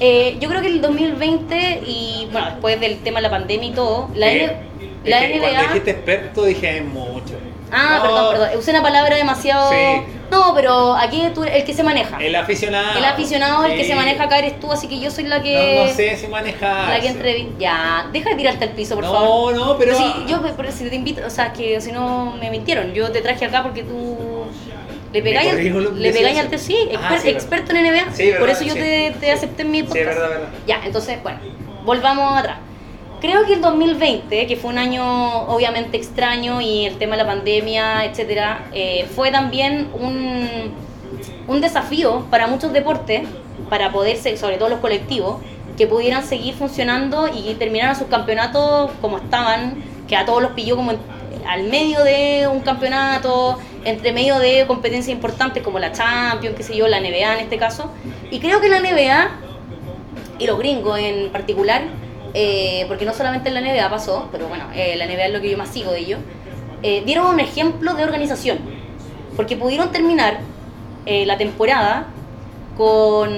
Eh, yo creo que el 2020 y bueno, después del tema de la pandemia y todo, la, Sí. N- Es la NBA... Cuando dijiste experto dije mucho. Ah, No, perdón, perdón. Usé una palabra demasiado... Sí. No, pero aquí tú el que se maneja. El aficionado. El aficionado, el que Sí. se maneja acá eres tú, así que yo soy la que... No, no sé si manejar. La que entrevi- Ya, deja de tirarte al piso, por no, favor. No, pero. si yo pero si te invito, o sea, que si no me mintieron, yo te traje acá porque tú le pegáis al, le pegáis al sí, Ah, sí, experto en NBA, Sí, verdad, por eso yo sí. te, te acepté en mi Sí, podcast. verdad, verdad. Ya, entonces, bueno, volvamos atrás. Creo que el 2020, que fue un año obviamente extraño y el tema de la pandemia, etcétera, eh, fue también un, un desafío para muchos deportes, para poder, sobre todo los colectivos, que pudieran seguir funcionando y terminaran sus campeonatos como estaban, que a todos los pilló como en- al medio de un campeonato, entre medio de competencias importantes como la Champions, qué sé yo, la NBA en este caso. Y creo que la NBA y los gringos en particular, eh, porque no solamente en la NBA pasó, pero bueno, eh, la NBA es lo que yo más sigo de ellos, eh, dieron un ejemplo de organización, porque pudieron terminar la temporada con,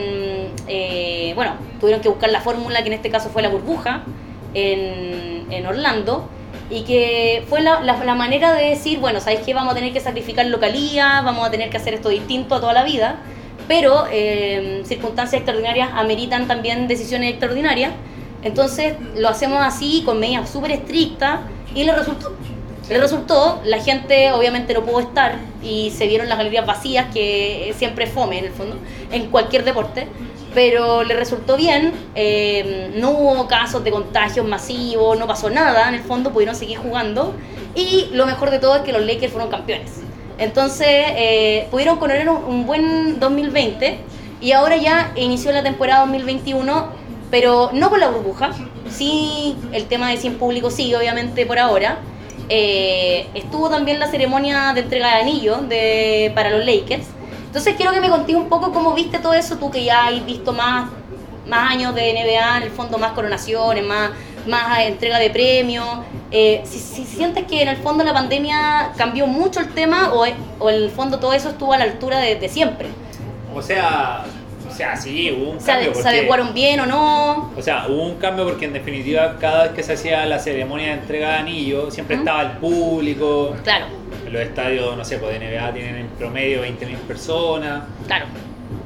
bueno, tuvieron que buscar la fórmula que en este caso fue la burbuja en, en Orlando, y que fue la, la- la manera de decir, bueno, ¿sabéis qué? Vamos a tener que sacrificar localía, vamos a tener que hacer esto distinto a toda la vida, pero eh, circunstancias extraordinarias ameritan también decisiones extraordinarias, entonces lo hacemos así, con medidas súper estrictas, y le resultó. Le resultó, la gente obviamente no pudo estar y se vieron las galerías vacías, que siempre fome en el fondo, en cualquier deporte, pero le resultó bien, eh, no hubo casos de contagios masivos, no pasó nada, en el fondo pudieron seguir jugando y lo mejor de todo es que los Lakers fueron campeones. Entonces eh, pudieron coronar un, un buen 2020 y ahora ya inició la temporada 2021, pero no con la burbuja, sí el tema de 100 público sigue obviamente por ahora. Eh, estuvo también la ceremonia de entrega de anillos de, para los Lakers. Entonces quiero que me contéis un poco cómo viste todo eso, tú que ya has visto más, más años de NBA, en el fondo más coronaciones, más, más entrega de premios. Eh, si, si sientes que en el fondo la pandemia cambió mucho el tema o, o en el fondo todo eso estuvo a la altura de, de siempre. O sea, o sea, sí, hubo un ¿Se, cambio. ade- se porque- adecuaron bien o no? O sea, hubo un cambio porque en definitiva cada vez que se hacía la ceremonia de entrega de anillo siempre estaba el público. Claro, los estadios, no sé, pues de NBA tienen en promedio 20.000 personas, claro.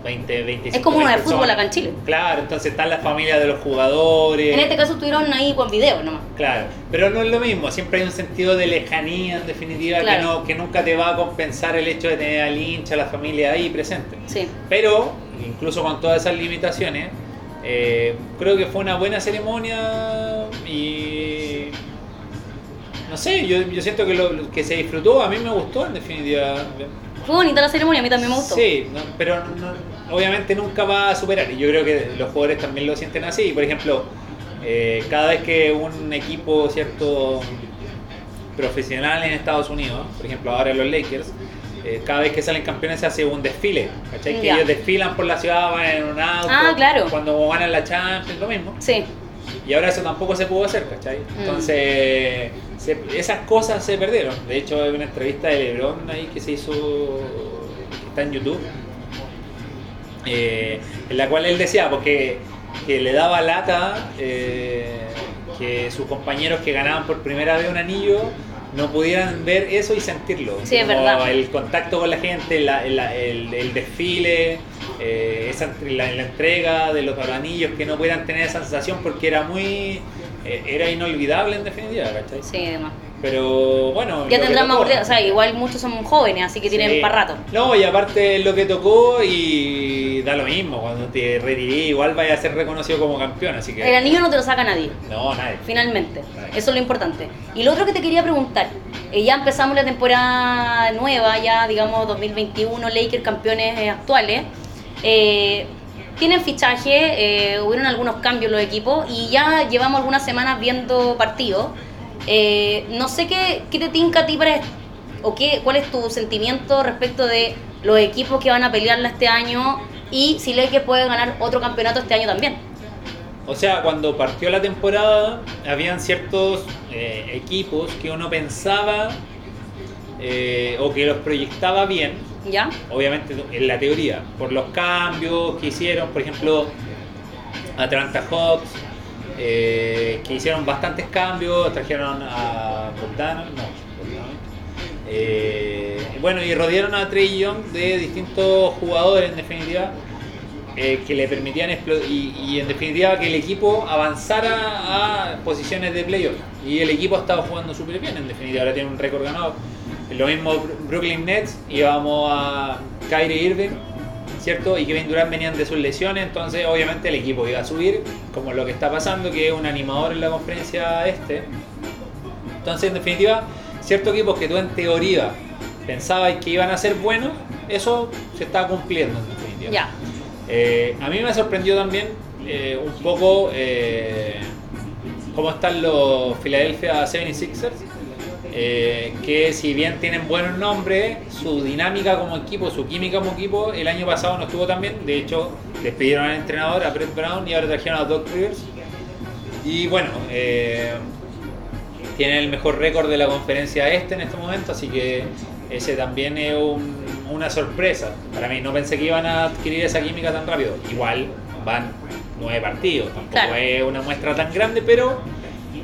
20, 25 Es como uno de fútbol acá en Chile. Claro, entonces están las familias de los jugadores. En este caso estuvieron ahí con video nomás. Claro, pero no es lo mismo, siempre hay un sentido de lejanía en definitiva que, Claro. no, que nunca te va a compensar el hecho de tener al hincha, a la familia ahí presente. Sí. Pero, incluso con todas esas limitaciones, eh, creo que fue una buena ceremonia y... No sé, yo, yo siento que lo, lo que se disfrutó, a mí me gustó en definitiva. Fue bonita la ceremonia, a mí también me gustó. Sí, no, pero no- obviamente nunca va a superar. Y yo creo que los jugadores también lo sienten así. Por ejemplo, eh, cada vez que un equipo cierto profesional en Estados Unidos, por ejemplo ahora los Lakers, eh, cada vez que salen campeones se hace un desfile. ¿Cachai? Que ellos desfilan por la ciudad, van en un auto. Ah, claro. Cuando ganan la Champions, lo mismo. Sí, Y ahora eso tampoco se pudo hacer, ¿cachai? Mm. Se- esas cosas se perdieron. De hecho, hay una entrevista de LeBron ahí que se hizo, que está en YouTube, eh, en la cual él decía, porque que le daba lata eh, que sus compañeros que ganaban por primera vez un anillo no pudieran ver eso y sentirlo. Sí, es verdad. El contacto con la gente, la- la- el, el desfile, eh, esa, la, la entrega de los anillos, que no pudieran tener esa sensación porque era muy... eh, era inolvidable en definitiva, ¿cachai? sí, además. Pero bueno. Ya tendrán más o sea, igual muchos son jóvenes, así que tienen para rato. No, y aparte lo que tocó y da lo mismo. Cuando te retiré, igual vaya a ser reconocido como campeón. Así que. El anillo no te lo saca nadie. No, nadie. Finalmente, eso es lo importante. Y lo otro que te quería preguntar, eh, ya empezamos la temporada nueva, ya digamos 2021, Lakers campeones eh, actuales. Eh, tienen fichaje, eh, hubieron algunos cambios en los equipos y ya llevamos algunas semanas viendo partidos. Eh, no sé qué, qué te tinca a ti para o qué, cuál es tu sentimiento respecto de los equipos que van a pelearla este año y si Lakers puede ganar otro campeonato este año también. O sea, cuando partió la temporada, habían ciertos eh, equipos que uno pensaba eh, o que los proyectaba bien, ¿Ya? obviamente en la teoría, por los cambios que hicieron, por ejemplo, Atlanta Hawks, eh, que hicieron bastantes cambios, trajeron a Bogdanovich, no, eh, bueno, y rodearon a Trey Young de distintos jugadores, en definitiva, eh, que le permitían y, y en definitiva que el equipo avanzara a posiciones de playoff. Y el equipo ha estado jugando súper bien, en definitiva, ahora tiene un récord ganado. Lo mismo Brooklyn Nets, íbamos a Kyrie Irving, ¿cierto? Y Kevin Durant venían de sus lesiones, entonces obviamente el equipo iba a subir, como lo que está pasando, que es un animador en la conferencia este. Entonces, en definitiva, ciertos equipos que tú en teoría pensabas que iban a ser buenos, eso se está cumpliendo en definitiva. Eh, a mí me sorprendió también eh, un poco eh, cómo están los Philadelphia 76ers, eh, que si bien tienen buenos nombres, su dinámica como equipo, su química como equipo, el año pasado no estuvo tan bien. De hecho, despidieron al entrenador, a Brett Brown, y ahora trajeron a Doc Rivers. Y bueno, eh, tienen el mejor récord de la conferencia este en este momento, así que ese también es un- una sorpresa para mí. No pensé que iban a adquirir esa química tan rápido. Igual van nueve partidos, tampoco Claro. es una muestra tan grande, pero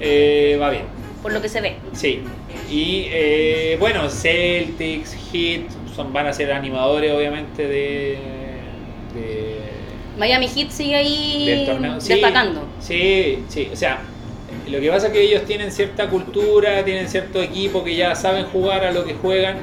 eh, va bien. Por lo que se ve. Sí. Y eh, bueno, Celtics, Heat, son, van a ser animadores obviamente de, de Miami Heat sigue ahí. Sí, destacando. Sí, sí, o sea, lo que pasa es que ellos tienen cierta cultura, tienen cierto equipo que ya saben jugar a lo que juegan.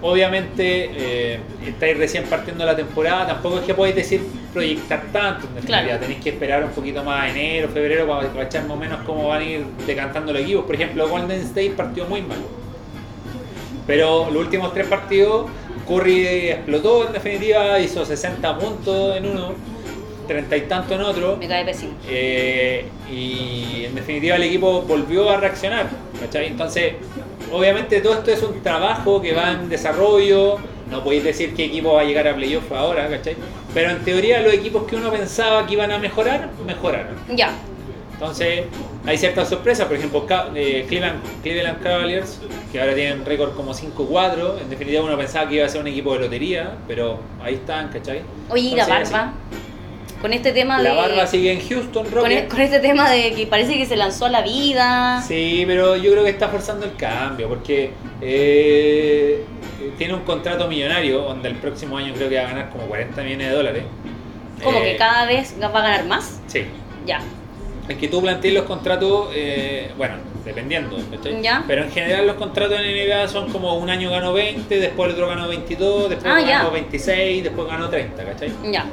Obviamente eh, estáis recién partiendo la temporada, tampoco es que podáis decir proyectar tanto, en definitiva. Claro. tenéis que esperar un poquito más a enero, febrero para cachar más o menos cómo van a ir decantando los equipos. Por ejemplo, Golden State partió muy mal. Pero los últimos tres partidos, Curry explotó en definitiva, hizo 60 puntos en uno, 30 y tanto en otro. Me cae pésimo. Eh, y en definitiva el equipo volvió a reaccionar. ¿cachai? Entonces, obviamente todo esto es un trabajo que va en desarrollo. No podéis decir qué equipo va a llegar a playoff ahora, ¿cachai? Pero en teoría los equipos que uno pensaba que iban a mejorar, mejoraron. Ya. Entonces, hay ciertas sorpresas, por ejemplo, eh, Cleveland, Cleveland Cavaliers, que ahora tienen récord como 5-4. En definitiva, uno pensaba que iba a ser un equipo de lotería, pero ahí están, ¿cachai? Oye, y la Entonces, barba. Con este tema La de. barba sigue en Houston, con, e- con este tema de que parece que se lanzó a la vida. Sí, pero yo creo que está forzando el cambio, porque eh, tiene un contrato millonario, donde el próximo año creo que va a ganar como 40 millones de dólares. Como Eh, que cada vez va a ganar más. Sí. Ya. Es que tú planteas los contratos, eh, bueno, dependiendo. Ya. Pero en general los contratos en NBA son como un año ganó 20, después el otro ganó 22, después Ah, ganó ya. 26, después ganó 30, ¿cachai? Ya.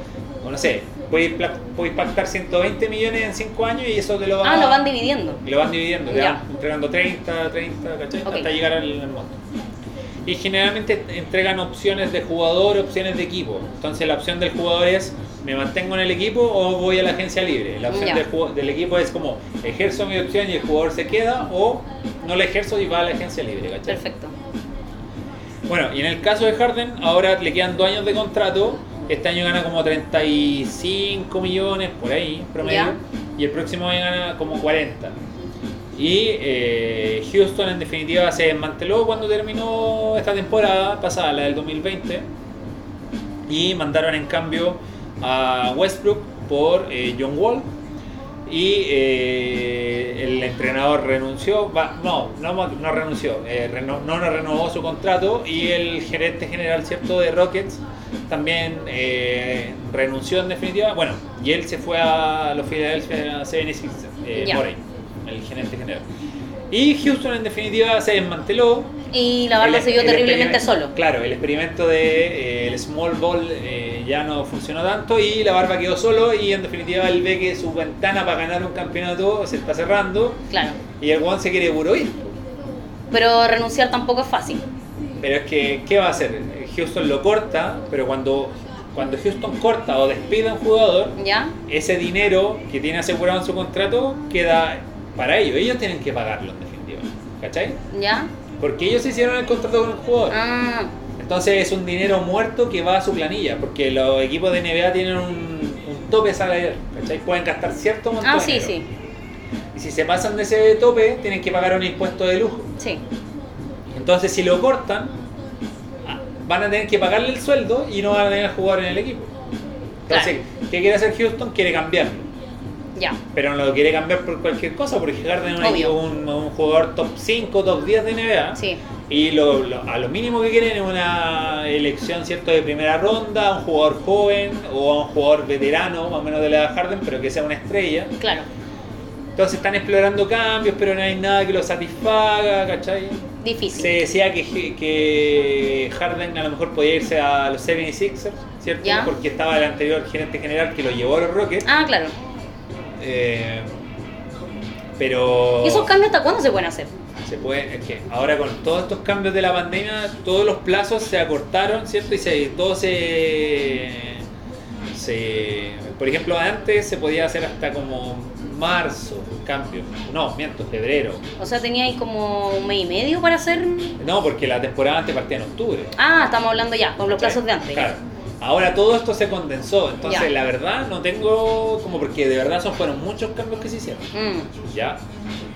O no sé, puedes, puedes pactar 120 millones en 5 años y eso te lo va Ah, lo van dividiendo. y lo van dividiendo, te Ya. van entregando 30, 30, ¿cachai? Hasta llegar al, al monto. Y generalmente entregan opciones de jugador, opciones de equipo. Entonces la opción del jugador es, ¿me mantengo en el equipo o voy a la agencia libre? La opción del, del equipo es como, ejerzo mi opción y el jugador se queda o no la ejerzo y va a la agencia libre, ¿cachai? Perfecto. Bueno, y en el caso de Harden, ahora le quedan dos años de contrato. Este año gana como 35 millones por ahí, promedio. Ya. Y el próximo año gana como 40. Y eh, Houston, en definitiva, se desmanteló cuando terminó esta temporada pasada, la del 2020. Y mandaron en cambio a Westbrook por eh, John Wall. Y eh, el entrenador renunció, va, no, no, no renunció, eh, reno- no, no renovó su contrato y el gerente general cierto de Rockets también eh, renunció en definitiva. Bueno, y él se fue a los Philadelphia 76ers, eh, Ya. Morey, el gerente general. Y Houston en definitiva se desmanteló. Y la banda el, se vio terriblemente solo. Claro, el experimento de eh, el small ball eh, ya no funcionó tanto y la barba quedó solo y en definitiva él ve que su ventana para ganar un campeonato se está cerrando. Claro. Y el Juan se quiere puro ir. Pero renunciar tampoco es fácil. Pero es que, ¿qué va a hacer? Houston lo corta, pero cuando cuando Houston corta o despide a un jugador, ese dinero que tiene asegurado en su contrato queda para ellos. Ellos tienen que pagarlo, en definitiva. ¿Cachai? Ya. Porque ellos hicieron el contrato con el jugador. Ah. Entonces es un dinero muerto que va a su planilla, porque los equipos de NBA tienen un, un tope salarial, ¿cachai? Pueden gastar cierto ah, montón. Ah, sí, sí. Y si se pasan de ese tope, tienen que pagar un impuesto de lujo. Sí. Entonces si lo cortan, ah, van a tener que pagarle el sueldo y no van a tener a jugar en el equipo. Entonces, ¿qué quiere hacer Houston? Quiere cambiarlo. Ya. Pero no lo quiere cambiar por cualquier cosa, porque Harden es un, un, jugador top 5, top 10 de NBA. Y lo, a lo mínimo que quieren es una elección cierto de primera ronda, un jugador joven o un jugador veterano, más o menos de la Harden, pero que sea una estrella. Claro. Entonces están explorando cambios, pero no hay nada que lo satisfaga, ¿cachai? Difícil. Se decía que, Harden a lo mejor podía irse a los 76ers, ¿cierto? Porque estaba el anterior gerente general que lo llevó a los Rockets. Ah, claro. Eh, pero... ¿Y esos cambios hasta cuándo se pueden hacer? Se puede, es que ahora con todos estos cambios de la pandemia, todos los plazos se acortaron, ¿cierto? Y se, todo se, se... Por ejemplo, antes se podía hacer hasta como marzo, cambio. No, miento, febrero. O sea, tenía ahí como un mes y medio para hacer... No, porque la temporada antes partía en octubre. Ah, estamos hablando ya, con los plazos de antes. Claro. Ahora todo esto se condensó, entonces la verdad no tengo como porque de verdad son fueron muchos cambios que se hicieron. Mm. Ya.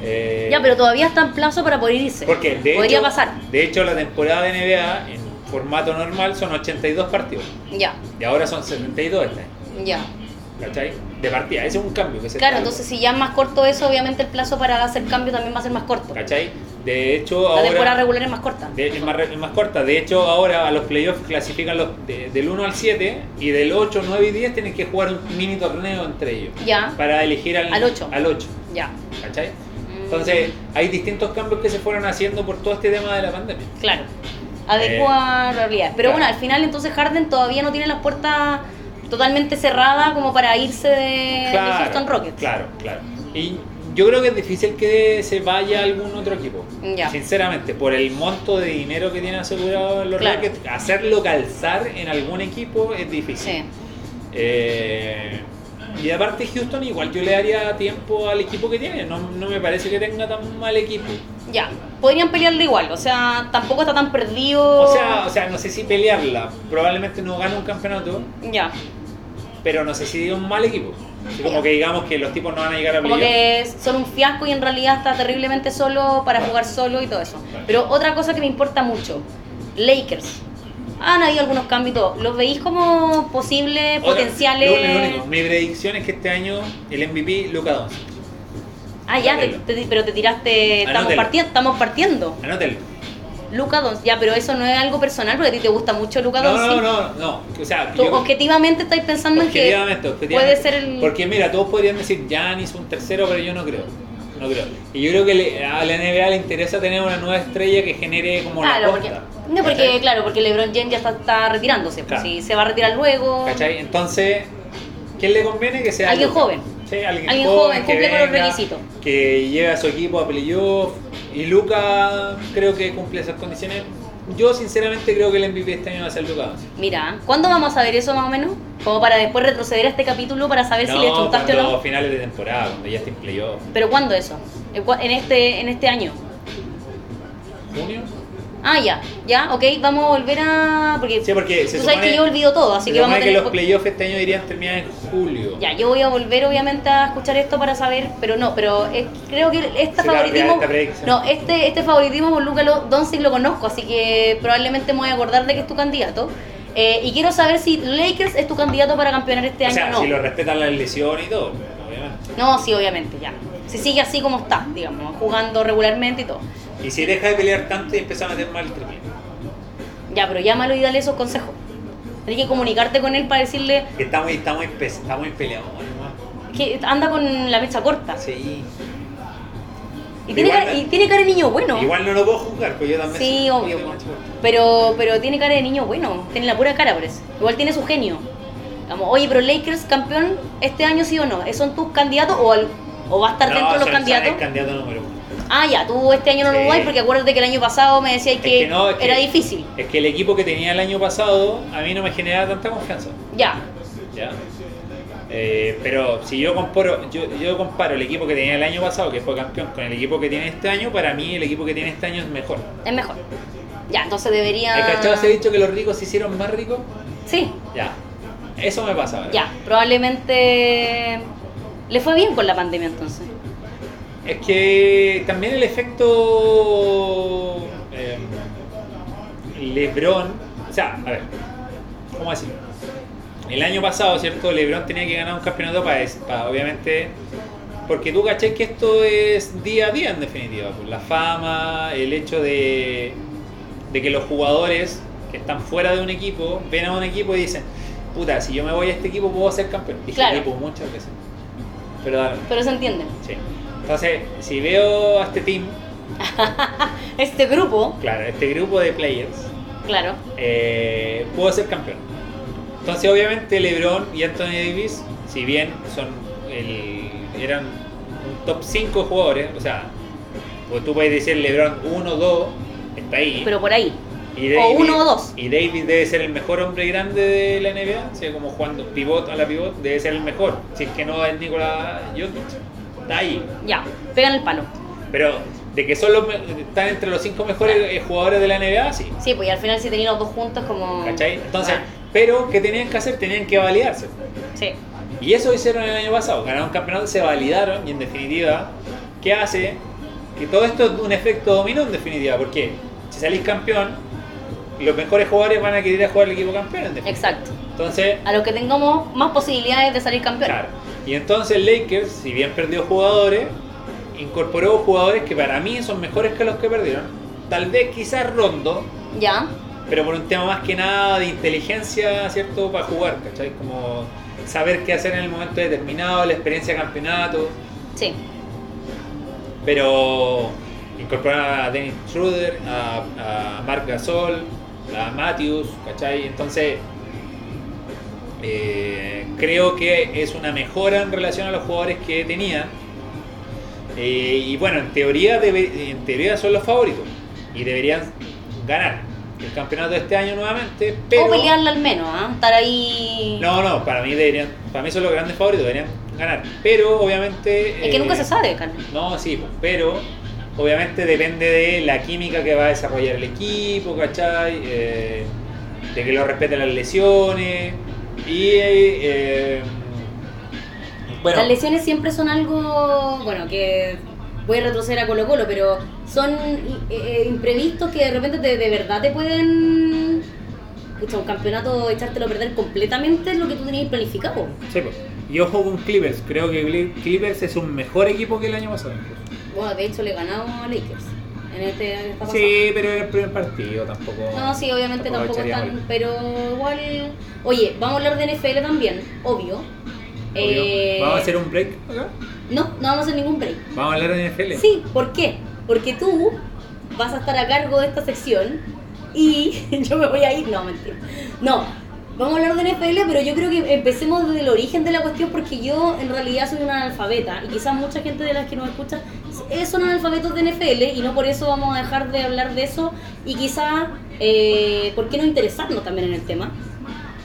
Eh, ya, pero todavía está en plazo para poder irse. Porque de podría hecho, pasar. De hecho, la temporada de NBA en formato normal son 82 partidos. Ya. Yeah. Y ahora son 72 este. Ya. Yeah. ¿Cachai? De partida, ese es un cambio que se Claro, entonces si ya es más corto eso, obviamente el plazo para hacer cambio también va a ser más corto. ¿Cachai? De hecho, ahora. La temporada regular es más corta. De, es, más, es, corta. De hecho, ahora a los playoffs clasifican los de, del 1 al 7 y del 8, 9 y 10 tienen que jugar un mini torneo entre ellos. Ya. Para elegir al, al 8. Al 8. Ya. ¿Cachai? Entonces, hay distintos cambios que se fueron haciendo por todo este tema de la pandemia. Claro. Adecuar eh. Pero bueno, al final, entonces Harden todavía no tiene las puertas totalmente cerradas como para irse de, claro, de Houston Rockets. Claro, claro. Y yo creo que es difícil que se vaya a algún otro equipo. Sinceramente, por el monto de dinero que tiene asegurado los claro. Hacerlo calzar en algún equipo es difícil. Sí. Eh, y aparte Houston igual yo le daría tiempo al equipo que tiene. No, me parece que tenga tan mal equipo. Ya, podrían pelearla igual, o sea, tampoco está tan perdido. O sea, o sea, no sé si pelearla. Probablemente no gane un campeonato. Ya. Pero no sé si dio un mal equipo. Como que digamos que los tipos no van a llegar a Como que son un fiasco y en realidad está terriblemente solo para jugar solo y todo eso. Pero otra cosa que me importa mucho, Lakers. Han habido algunos cambios ¿Los veis como posibles, potenciales? lo- lo único, mi predicción es que este año el MVP Luca Doncic. Ah, ya, te- te- pero te tiraste. Estamos partiendo, estamos partiendo. Anótelo. Luca Doncic, ya, pero eso no es algo personal porque a ti te gusta mucho Luca Doncic. No, no, no, no, o sea, objetivamente estáis pensando objetivamente, en que objetivamente, puede ser el... Porque mira, todos podrían decir Giannis un tercero, pero yo no creo. No creo. Y yo creo que le, a la NBA le interesa tener una nueva estrella que genere como la porque, No, porque claro, porque LeBron James ya está, retirándose, pues, si se va a retirar luego. ¿Cachai? Entonces, ¿quién le conviene que sea Alguien joven? Sí, alguien, alguien joven, cumple venga, con los requisitos. Que lleve a su equipo a playoff. Y Luca creo que cumple esas condiciones. Yo sinceramente creo que el MVP este año va a ser Luca Mira, ¿cuándo vamos a ver eso más o menos? Como para después retroceder a este capítulo para saber si le chuntaste o no. finales de temporada, cuando ya esté en ¿Pero cuándo eso? En este, este año? ¿Junio? Ah, ya, ya, ok, vamos a volver a. Porque, sí, porque tú sabes que yo olvido todo, así que vamos a tener. que los playoffs este año dirían terminar en julio. Ya, yo voy a volver obviamente a escuchar esto para saber, pero no, pero es, creo que este favoritismo. No, este, este favoritismo por Luca Doncic lo conozco, así que probablemente me voy a acordar de que es tu candidato. Eh, y quiero saber si Lakers es tu candidato para campeonar este año sea, o no. Si lo respetan las lesiones y todo, obviamente. No, sí, obviamente, ya. Si sigue así como está, digamos, jugando regularmente y todo. Y si deja de pelear tanto y empieza a meter mal el triple. Ya, pero llámalo y dale esos consejos. Tienes que comunicarte con él para decirle. Que está muy, está muy, peleado, ¿no? Anda con la mecha corta. Sí. Y tiene, cara, y tiene cara de niño bueno. Igual no lo puedo juzgar, pues yo también. Sí, soy- obvio. soy. Pero, pero tiene cara de niño bueno. Tiene la pura cara, por eso. Igual tiene su genio. Como, oye, pero Lakers campeón este año sí o no. ¿Son tus candidatos o, al- o va a estar No, dentro de los candidatos? el candidato número uno. Ah, ya, tú este año no lo Sí. porque acuérdate que el año pasado me decías que, Es que no, es que- era difícil. Es que el equipo que tenía el año pasado a mí no me generaba tanta confianza. Ya, ¿ya? Eh, pero si yo comparo, yo, yo comparo el equipo que tenía el año pasado, que fue campeón, con el equipo que tiene este año, para mí el equipo que tiene este año es mejor. es mejor. Ya, entonces debería. ¿Hay cachado ese dicho que los ricos se hicieron más ricos? Sí, Ya. Eso me pasa ahora. ya. Probablemente le fue bien con la pandemia entonces. Es que también el efecto eh, Lebron, o sea, a ver, ¿cómo decirlo? El año pasado, ¿cierto? Lebron tenía que ganar un campeonato para, para obviamente, porque tú caché que esto es día a día en definitiva, pues, la fama, el hecho de, de que los jugadores que están fuera de un equipo ven a un equipo y dicen, puta, si yo me voy a este equipo puedo ser campeón. Dije Claro. equipo muchas veces. Pero dale. Pero se entiende. Sí. Entonces, si veo a este team, Este grupo, claro, este grupo de players, claro. eh, puedo ser campeón. Entonces, obviamente, LeBron y Anthony Davis, si bien son el, eran un top 5 jugadores, o sea, pues tú puedes decir LeBron 1, 2, está ahí. Pero por ahí. y o uno o dos. Y Davis debe ser el mejor hombre grande de la NBA, o sea, como jugando pivot a la pivot, debe ser el mejor. Si es que no es Nikola Jokic, está ahí. Ya, pegan el palo. Pero de que son los, me- están entre los cinco mejores eh, jugadores de la NBA, sí. Sí, pues y al final si tenían los dos juntos como... ¿Cachai? Entonces, Ah, pero ¿qué tenían que hacer? Tenían que validarse. sí. Y eso hicieron el año pasado. Ganaron campeonato, se validaron y en definitiva, ¿qué hace? Que todo esto es un efecto dominó en definitiva. Porque si salís campeón, los mejores jugadores van a querer ir a jugar al equipo campeón en definitiva. Exacto. Entonces, A los que tengamos más posibilidades de salir campeón. Claro. Y entonces Lakers, si bien perdió jugadores, incorporó jugadores que para mí son mejores que los que perdieron. Tal vez quizás Rondo, Ya, pero por un tema más que nada de inteligencia, ¿cierto? Para jugar, ¿cachai? Como saber qué hacer en el momento determinado, la experiencia de campeonato. sí. Pero incorporar a Dennis Schroeder, a, a Marc Gasol, a Matthews, ¿cachai? Entonces, eh, creo que es una mejora en relación a los jugadores que tenía. Eh, y bueno, en teoría, debe- en teoría son los favoritos y deberían ganar el campeonato de este año nuevamente. Pero, O pelearla al menos, ¿ah? Estar ahí... No, no, para mí deberían, para mí son los grandes favoritos, deberían ganar. Pero obviamente. Es que eh, nunca se sabe, Carlos. no, sí, pues, pero obviamente depende de la química que va a desarrollar el equipo, ¿cachai? Eh, de que lo respeten las lesiones. Y. eh, bueno, Las lesiones siempre son algo, bueno, que voy a retroceder a Colo Colo, pero son eh, imprevistos que de repente te- de verdad te pueden... Pucha, un campeonato echártelo a perder completamente es lo que tú tenías planificado. sí, pues. Y ojo con Clippers, creo que Cli- Clippers es un mejor equipo que el año pasado. Bueno, de hecho le ganamos a Lakers en este en esta pasada. Sí, pero era el primer partido, tampoco. No, sí, obviamente tampoco echaría están, pero igual... Oye, vamos a hablar de NFL también, obvio. Obvio. Eh, ¿Vamos a hacer un break acá? No, no vamos a hacer ningún break. Vamos a hablar de NFL. Sí, ¿por qué? Porque tú vas a estar a cargo de esta sección y yo me voy a ir. No, mentira. No, vamos a hablar de NFL, pero yo creo que empecemos desde el origen de la cuestión porque yo en realidad soy una analfabeta y quizás mucha gente de las que nos escucha eh, son analfabetos de NFL y no por eso vamos a dejar de hablar de eso y quizás, eh, ¿por qué no interesarnos también en el tema?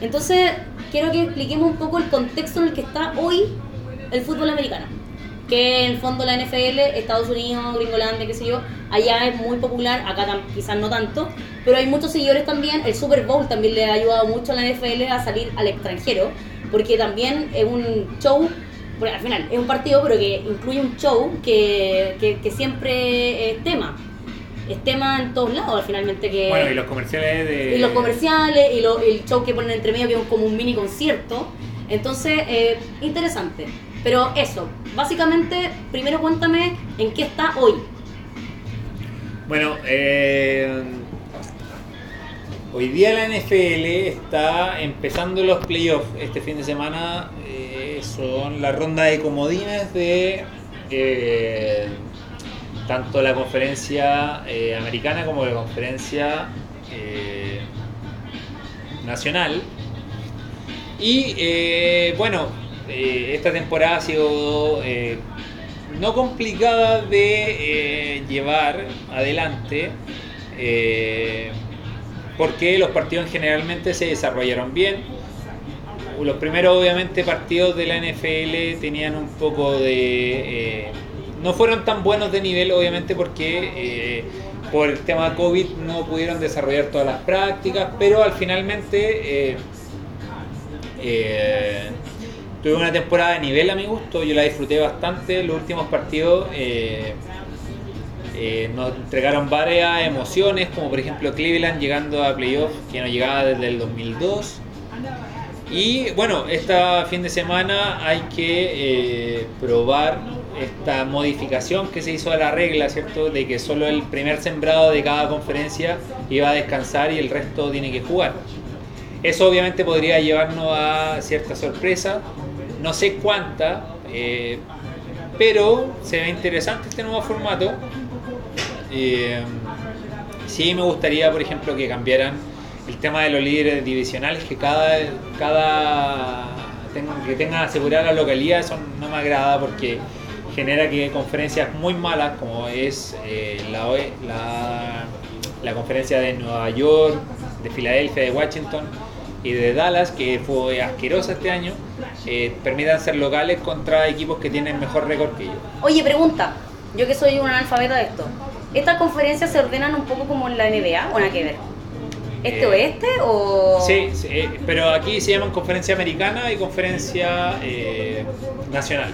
Entonces, quiero que expliquemos un poco el contexto en el que está hoy el fútbol americano. Que en el fondo la NFL, Estados Unidos, Gringolandia, qué sé yo, allá es muy popular, acá quizás no tanto, pero hay muchos seguidores también. El Super Bowl también le ha ayudado mucho a la NFL a salir al extranjero, porque también es un show, bueno, al final es un partido, pero que incluye un show que, que, que siempre es tema. Es tema en todos lados, al finalmente que... Bueno, y los comerciales de. Y los comerciales y lo- el show que ponen entre medio que es como un mini concierto. Entonces, eh, interesante. Pero eso, básicamente, primero cuéntame en qué está hoy. Bueno, eh, hoy día la NFL está empezando los playoffs. Este fin de semana eh, son la ronda de comodines de. eh, tanto la conferencia americana como la conferencia nacional. Y bueno, eh, esta temporada ha sido eh, no complicada de eh, llevar adelante. porque los partidos generalmente se desarrollaron bien. Los primeros, obviamente, partidos de la NFL tenían un poco de. no fueron tan buenos de nivel, obviamente, porque por el tema COVID no pudieron desarrollar todas las prácticas, pero al finalmente. Tuve una temporada de nivel a mi gusto, yo la disfruté bastante. Los últimos partidos. eh, eh, nos entregaron varias emociones, como por ejemplo Cleveland llegando a playoffs que no llegaba desde el 2002. Y bueno, este fin de semana hay que eh, probar esta modificación que se hizo a la regla, ¿cierto? De que solo el primer sembrado de cada conferencia iba a descansar y el resto tiene que jugar. Eso obviamente podría llevarnos a cierta sorpresa, no sé cuánta, eh, pero se ve interesante este nuevo formato. Eh, sí me gustaría, por ejemplo, que cambiaran el tema de los líderes divisionales, que cada, cada que tengan asegurada la localidad, eso no me agrada porque genera que conferencias muy malas, como es eh, la, OE la, la conferencia de Nueva York, de Filadelfia, de Washington y de Dallas, que fue asquerosa este año, eh, permitan ser locales contra equipos que tienen mejor récord que ellos. Oye, pregunta. Yo que soy un analfabeta de esto. ¿Estas conferencias se ordenan un poco como en la NBA o nada que ver? ¿Este Eh, oeste o...? Sí, sí, eh, pero aquí se llaman conferencia americana y conferencia eh, nacional.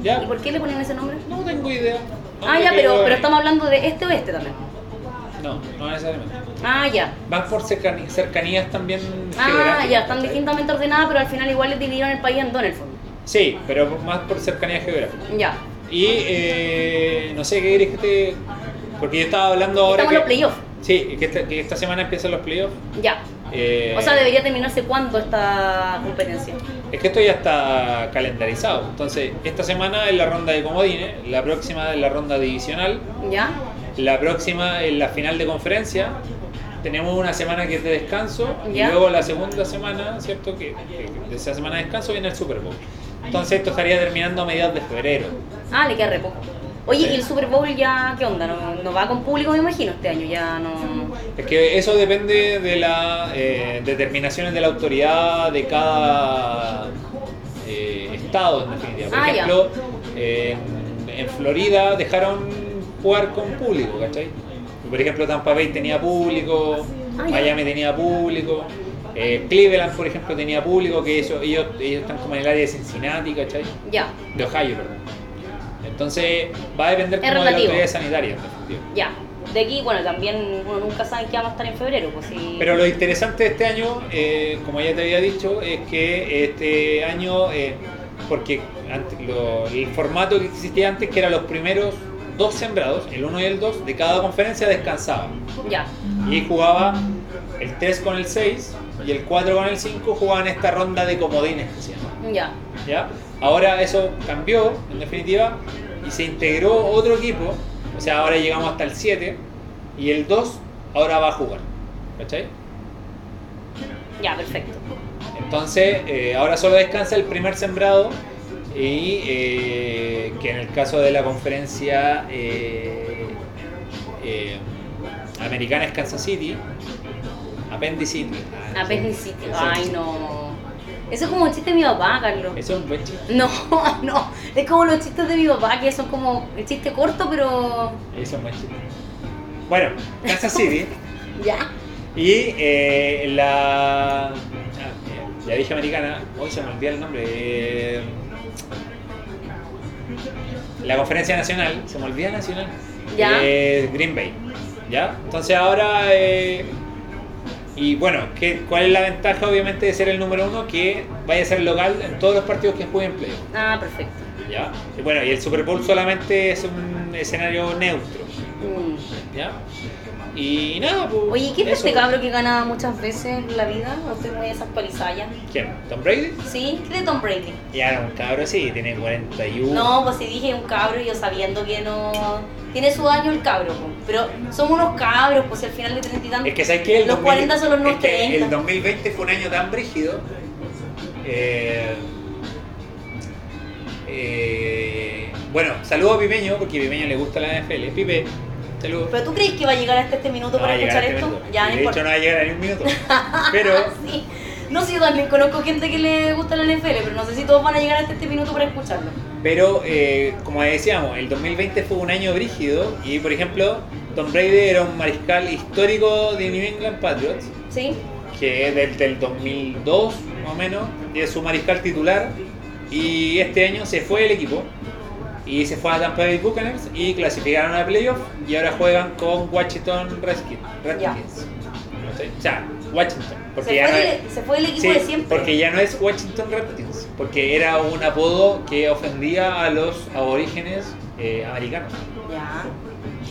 ¿Y ¿Ya? por qué le ponen ese nombre? No tengo idea. No Ah, ya, pero, pero estamos hablando de este oeste también. No, no necesariamente. Ah, ya. Van por cercanías también Ah, ya, están distintamente ordenadas, pero al final igual les dividieron el país en dos en el fondo. Sí, pero más por cercanía geográfica. Ya. Y eh, no sé qué querés que te. Porque yo estaba hablando ahora. Estamos en los que, playoffs. Sí, que esta, que esta semana empiezan los playoffs. Ya. Eh, O sea, debería terminarse cuándo esta competencia. Es que esto ya está calendarizado. Entonces, esta semana es la ronda de comodines, la próxima es la ronda divisional, ¿Ya? la próxima es la final de conferencia. Tenemos una semana que es de descanso Ya. y luego la segunda semana, ¿cierto? Que, que de esa semana de descanso viene el Super Bowl. Entonces, esto estaría terminando a mediados de febrero. Ah, le queda re poco. Oye, Sí. ¿y el Super Bowl ya qué onda? ¿No, no va con público, me imagino, este año? Ya no... Es que eso depende de las determinaciones de la autoridad de cada eh, estado, en definitiva. Por Ah, ejemplo, en Florida dejaron jugar con público, ¿cachai? Por ejemplo, Tampa Bay tenía público, Ah. Miami tenía público, eh, Cleveland, por ejemplo, tenía público, que eso, ellos, ellos están como en el área de Cincinnati, ¿cachai? Ya, De Ohio, perdón. Entonces, va a depender como de la autoridad sanitaria, ya. De aquí, bueno, también uno nunca sabe qué vamos a estar en febrero, pues sí. Pero lo interesante de este año, eh, como ya te había dicho, es que este año, eh, porque antes, lo- el formato que existía antes, que eran los primeros dos sembrados, el 1 y el 2, de cada conferencia descansaban. Ya. Y jugaba el 3 con el 6 y el 4 con el 5 jugaban esta ronda de comodines que se llama. Ya. ¿ya? Ahora eso cambió, en definitiva, y se integró otro equipo, o sea, ahora llegamos hasta el 7 y el 2 ahora va a jugar. ¿Cachai? Ya, perfecto. Entonces, eh, ahora solo descansa el primer sembrado y eh, que en el caso de la conferencia eh, eh, americana es Kansas City, Appendicity. Ah, Ay, no. Eso es como un chiste de mi papá, Carlos. Eso es un buen chiste. No, no. Es como los chistes de mi papá, que son como el chiste corto, pero. Eso es un buen chiste. Bueno, Kansas City Ya. y eh, la. ah, eh, ya dije americana, hoy se me olvida el nombre. La conferencia nacional, se me olvida nacional. Ya. eh, Green Bay. ¿Ya? Entonces ahora. eh, y bueno, ¿qué, ¿cuál es la ventaja obviamente de ser el número uno? Que vaya a ser local en todos los partidos que jueguen playoff. Ah, perfecto. ¿Ya? Y bueno, y el Super Bowl solamente es un escenario neutro. Mm. ¿ya? Y nada, pues. Oye, ¿quién es este cabro que gana muchas veces en la vida? No estoy muy desactualizada. ¿Quién? ¿Tom Brady? ¿Sí? ¿Qué de Tom Brady? Ya era un cabro, sí, tiene 41. No, pues si dije un cabro, yo sabiendo que no. Tiene su año el cabro, po. pero somos unos cabros, pues si al final de 30 y tantos. Es que sabes que Los 40 son los nuevos es que 30. El 2020 fue un año tan brígido. eh, eh, bueno, saludo a Pipeño, porque a Pipeño le gusta la NFL. Pipe, saludos. ¿Pero tú crees que va a llegar hasta este minuto No para escuchar este esto? minuto. Ya, de hecho, no va a llegar a ni un minuto. Pero sí. No sé, yo también conozco gente que le gusta la NFL, pero no sé si todos van a llegar hasta este minuto para escucharlo. Pero, eh, como decíamos, el 2020 fue un año brígido y, por ejemplo, Tom Brady era un mariscal histórico de New England Patriots, ¿Sí? que es del, del 2002 más o menos, y es su mariscal titular. Y este año se fue el equipo y se fue a Tampa Bay Buccaneers y clasificaron a playoff y ahora juegan con Washington Redskins. Redskins. No sé, O sea, Washington. Porque Se ya fue, no el, se fue el equipo Sí, de siempre. porque ya no es Washington Redskins, porque era un apodo que ofendía a los aborígenes eh, americanos. Ya.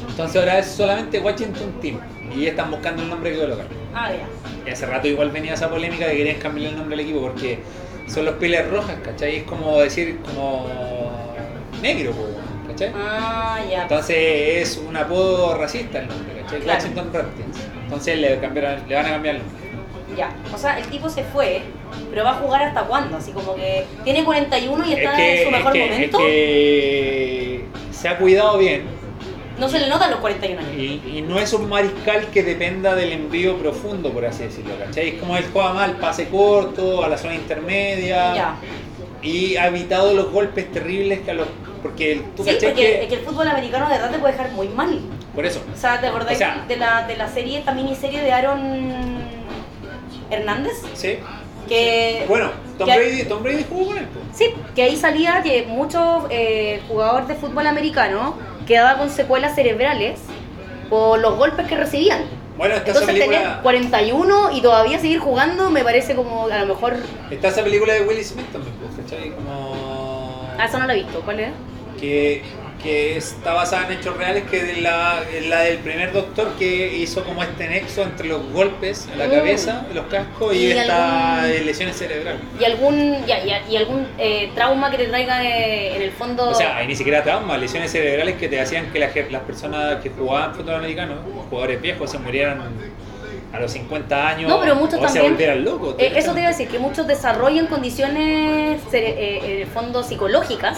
Entonces ahora es solamente Washington Team y están buscando el nombre que colocar. Ah, ya. Y hace rato igual venía esa polémica de que querían cambiar el nombre del equipo porque son los piles rojas, ¿cachai? Es como decir como negro, ¿cachai? Ah, ya. Entonces es un apodo racista el nombre, ¿cachai? Claro. Washington Redskins. Entonces le, cambiaron- le van a cambiar el nombre. Ya. O sea, el tipo se fue, pero va a jugar hasta cuándo? Así como que tiene 41 y Es está que, en su es mejor que- es momento. que se ha cuidado bien No se le notan los 41 años. y, y no es un mariscal que dependa del envío profundo, por así decirlo, ¿cachai? Es como él juega mal, pase corto, a la zona intermedia Ya. y ha evitado los golpes terribles que a los... Porque el- tú Sí, porque que... es que el fútbol americano de verdad te puede dejar muy mal. Por eso. O sea, ¿te acordás O sea- de, la, de la serie, esta miniserie de Aaron Hernández? Sí. Que, Bueno, Tom que- Brady, Tom Brady jugó con él. Sí, que ahí salía que muchos eh, jugadores de fútbol americano quedaban con secuelas cerebrales por los golpes que recibían. Bueno, está esa Entonces tener película... 41 y todavía seguir jugando me parece como a lo mejor... Está esa película de Will Smith también, ¿cachai? Como... Ah, eso no lo he visto, ¿cuál es? que, que está basada en hechos reales, que es la, la del primer doctor que hizo como este nexo entre los golpes en la Mm. cabeza, los cascos y, Y esta algún- lesiones cerebrales. Y algún, ya, ya, y algún eh, trauma que te traiga eh, en el fondo... O sea, hay ni siquiera traumas, lesiones cerebrales que te hacían que la las personas que jugaban fútbol americano, jugadores viejos, se murieran a los 50 años No, pero muchos o se también- volvieran locos. Eh, eso te iba a decir, que muchos desarrollan condiciones eh, en el fondo psicológicas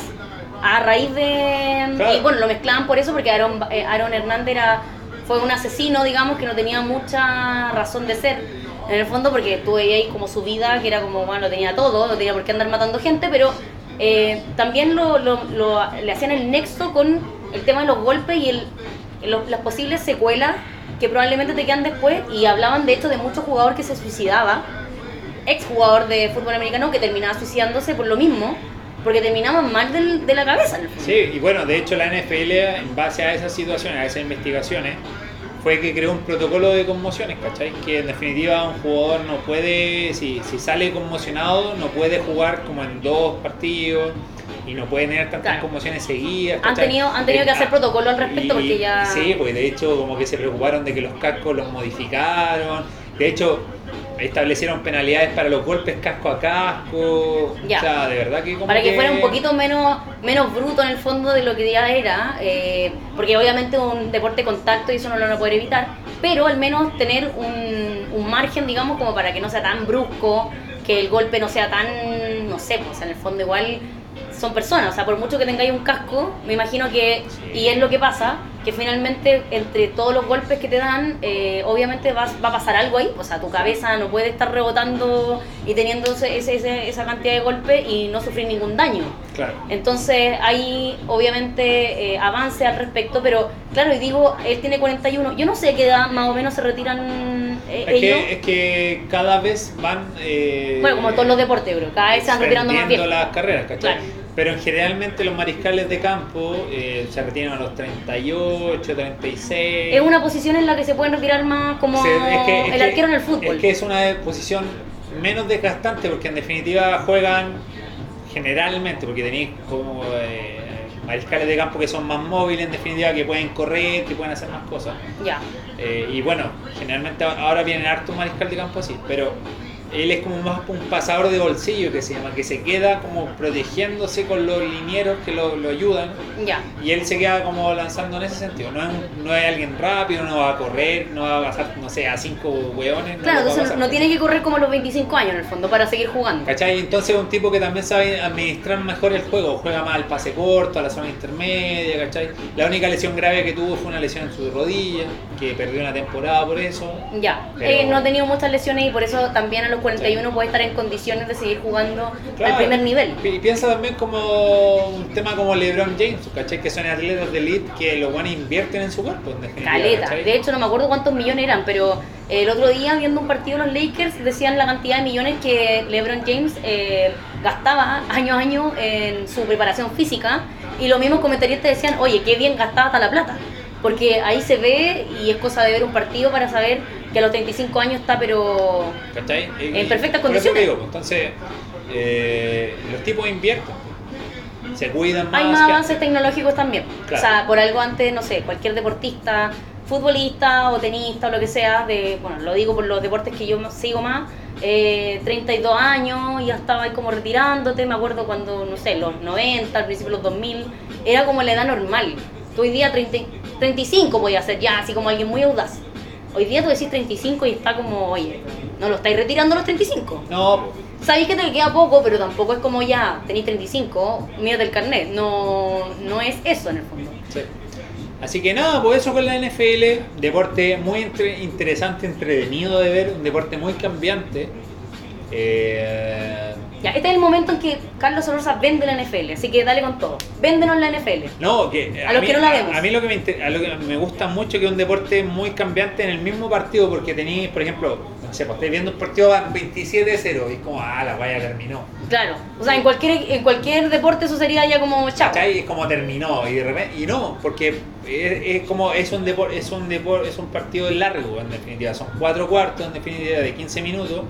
a raíz de... Claro. Y bueno, lo mezclaban por eso, porque Aaron, eh, Aaron Hernández era, fue un asesino, digamos, que no tenía mucha razón de ser. En el fondo, porque tú veías ahí como su vida, que era como, bueno, lo tenía todo, no tenía por qué andar matando gente, pero eh, también lo, lo- lo- le hacían el nexo con el tema de los golpes y el, los- las posibles secuelas que probablemente te quedan después y hablaban de hecho de muchos jugadores que se suicidaba ex jugador de fútbol americano que terminaba suicidándose por lo mismo porque terminaban mal del- de la cabeza. Sí, y bueno, de hecho la NFL, en base a esas situaciones, a esas investigaciones, fue que creó un protocolo de conmociones, ¿cachai? Que en definitiva un jugador no puede, si, si sale conmocionado, no puede jugar como en dos partidos y no puede tener tantas Claro. conmociones seguidas. Han ¿cachai? tenido- han tenido que Eh, hacer ah, protocolo al respecto y- porque ya- Sí, porque de hecho como que se preocuparon de que los cascos los modificaron. De hecho, establecieron penalidades para los golpes casco a casco. Ya. O sea, de verdad que como para que fuera un poquito menos menos bruto en el fondo de lo que ya era eh, porque obviamente un deporte de contacto y eso no lo van a poder evitar pero al menos tener un, un margen digamos como para que no sea tan brusco que el golpe no sea tan no sé pues en el fondo igual son personas, o sea, por mucho que tengáis un casco, me imagino que, y es lo que pasa, que finalmente entre todos los golpes que te dan, eh, obviamente va, va a pasar algo ahí, o sea, tu cabeza no puede estar rebotando y teniendo ese- ese- esa cantidad de golpes y no sufrir ningún daño. Claro. Entonces hay obviamente eh, avance al respecto, pero claro, y digo, él tiene 41, yo no sé qué edad más o menos se retiran eh, Es ellos. que, es que cada vez van. eh, Bueno, como todos los deportes, bro, cada vez se van retirando más bien. las carreras, ¿cachai? Claro. Pero generalmente los mariscales de campo eh, se retiran a los 38, 36. Es una posición en la que se pueden retirar más como Se- es que- es el que- arquero en el fútbol. Es que es una posición menos desgastante porque en definitiva juegan generalmente, porque tenéis como eh, mariscales de campo que son más móviles, en definitiva, que pueden correr, que pueden hacer más cosas. Ya. Eh, y bueno, generalmente ahora vienen hartos mariscal de campo así, pero él es como más un pasador de bolsillo que se llama, que se queda como protegiéndose con los linieros que lo, lo ayudan. Ya. Y él se queda como lanzando en ese sentido. No es, un- no es alguien rápido, no va a correr, no va a pasar, no sé, a cinco hueones. no Claro, entonces no tiene que correr como los 25 años en el fondo para seguir jugando. ¿Cachai? Entonces es un tipo que también sabe administrar mejor el juego, juega más al pase corto, a la zona intermedia, ¿cachai? La única lesión grave que tuvo fue una lesión en su rodilla, que perdió una temporada por eso. Ya, Pero- Eh, no ha tenido muchas lesiones y por eso también a los 41 puede estar en condiciones de seguir jugando Claro. al primer nivel. Y piensa también como un tema como LeBron James, ¿cachai? Que son atletas de elite que los buenos invierten en su cuerpo, en Caleta. ¿cachai? De hecho, no me acuerdo cuántos millones eran, pero el otro día viendo un partido de los Lakers decían la cantidad de millones que LeBron James eh, gastaba año a año en su preparación física y los mismos comentaristas decían, oye, qué bien gastaba hasta la plata. Porque ahí se ve y es cosa de ver un partido para saber que a los 35 años está, pero En y perfectas condiciones. digo, entonces, eh, los tipos invierten, se cuidan más. hay más avances antes. tecnológicos también. Claro. O sea, por algo antes, no sé, cualquier deportista, futbolista o tenista o lo que sea, de, bueno, lo digo por los deportes que yo sigo más, eh, 32 años ya estaba ahí como retirándote, me acuerdo cuando, no sé, los 90, al principio de los 2000, era como la edad normal. Tú hoy día 30, 35 podía ser ya, así como alguien muy audaz. Hoy día tú decís 35 y está como, oye, no lo estáis retirando a los 35. No, Sabéis que te queda poco, pero tampoco es como ya, tenéis 35, mírate el carnet. No, no es eso en el fondo. Sí. Así que nada, pues eso con la NFL, deporte muy entre- interesante, entretenido de ver, un deporte muy cambiante. Eh, Ya, este es el momento en que Carlos Sorosa vende la NFL, así que dale con todo. Véndenos la NFL. no, que A los mí, que no la vemos. A, mí lo que me, inter- a lo que me gusta mucho que es un deporte muy cambiante en el mismo partido, porque tenéis, por ejemplo, no sé, pues estáis viendo un partido van 27-0 y es como, ah, la vaya terminó. Claro, o sea, en cualquier, en cualquier deporte eso sería ya como chao. Es como terminó y de repente, y no, porque es, es como es un deporte, es un depor, es un partido largo en definitiva, son cuatro cuartos en definitiva de 15 minutos,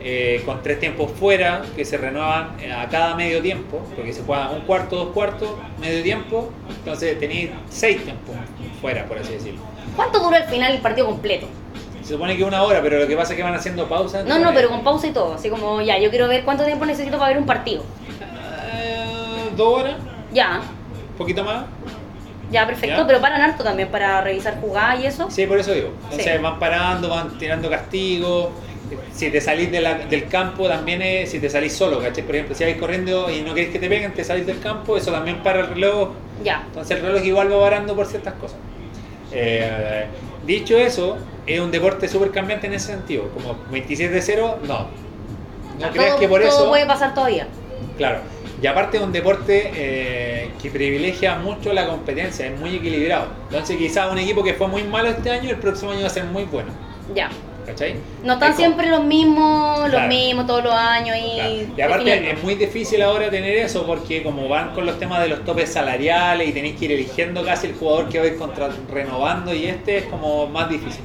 eh, con tres tiempos fuera que se renuevan eh, a cada medio tiempo, porque se juega un cuarto, dos cuartos, medio tiempo, entonces tenéis seis tiempos fuera, por así decirlo. ¿Cuánto dura al final el partido completo? Se supone que una hora, pero lo que pasa es que van haciendo pausas. No, no, pero con pausa y todo. Así como, ya, yo quiero ver cuánto tiempo necesito para ver un partido. Eh, dos horas, Ya, un poquito más. ya, perfecto. Ya. Pero paran harto también para revisar jugadas y eso. Sí, por eso digo. Entonces Sí. van parando, van tirando castigo. Si te salís de la- del campo, también es si te salís solo, ¿cachai? Por ejemplo, si vais corriendo y no queréis que te peguen, te salís del campo, eso también para el reloj. Ya, Entonces el reloj igual va parando por ciertas cosas. Eh, dicho eso, es un deporte súper cambiante en ese sentido. Como 27-0, no. No creas todo, que por todo eso. puede pasar todavía. Claro. Y aparte es un deporte eh, que privilegia mucho la competencia, es muy equilibrado. Entonces quizás un equipo que fue muy malo este año, el próximo año va a ser muy bueno. Ya. ¿Cachai? No están Es como- siempre los mismos, los mismos todos los años y, Claro. Y aparte definiendo. es muy difícil ahora tener eso porque como van con los temas de los topes salariales y tenéis que ir eligiendo casi el jugador que vais contra renovando y este es como más difícil.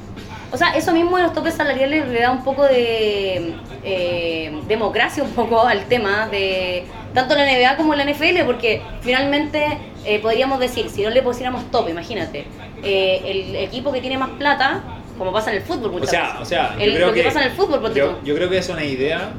O sea, eso mismo de los topes salariales le da un poco de eh, democracia un poco al tema de tanto la NBA como la NFL, porque finalmente eh, podríamos decir, si no le pusiéramos tope, imagínate, eh, el equipo que tiene más plata, como pasa en el fútbol O muchas sea, veces. o sea, El- yo creo lo que, que, pasa en el fútbol, ponte yo, yo creo que es una idea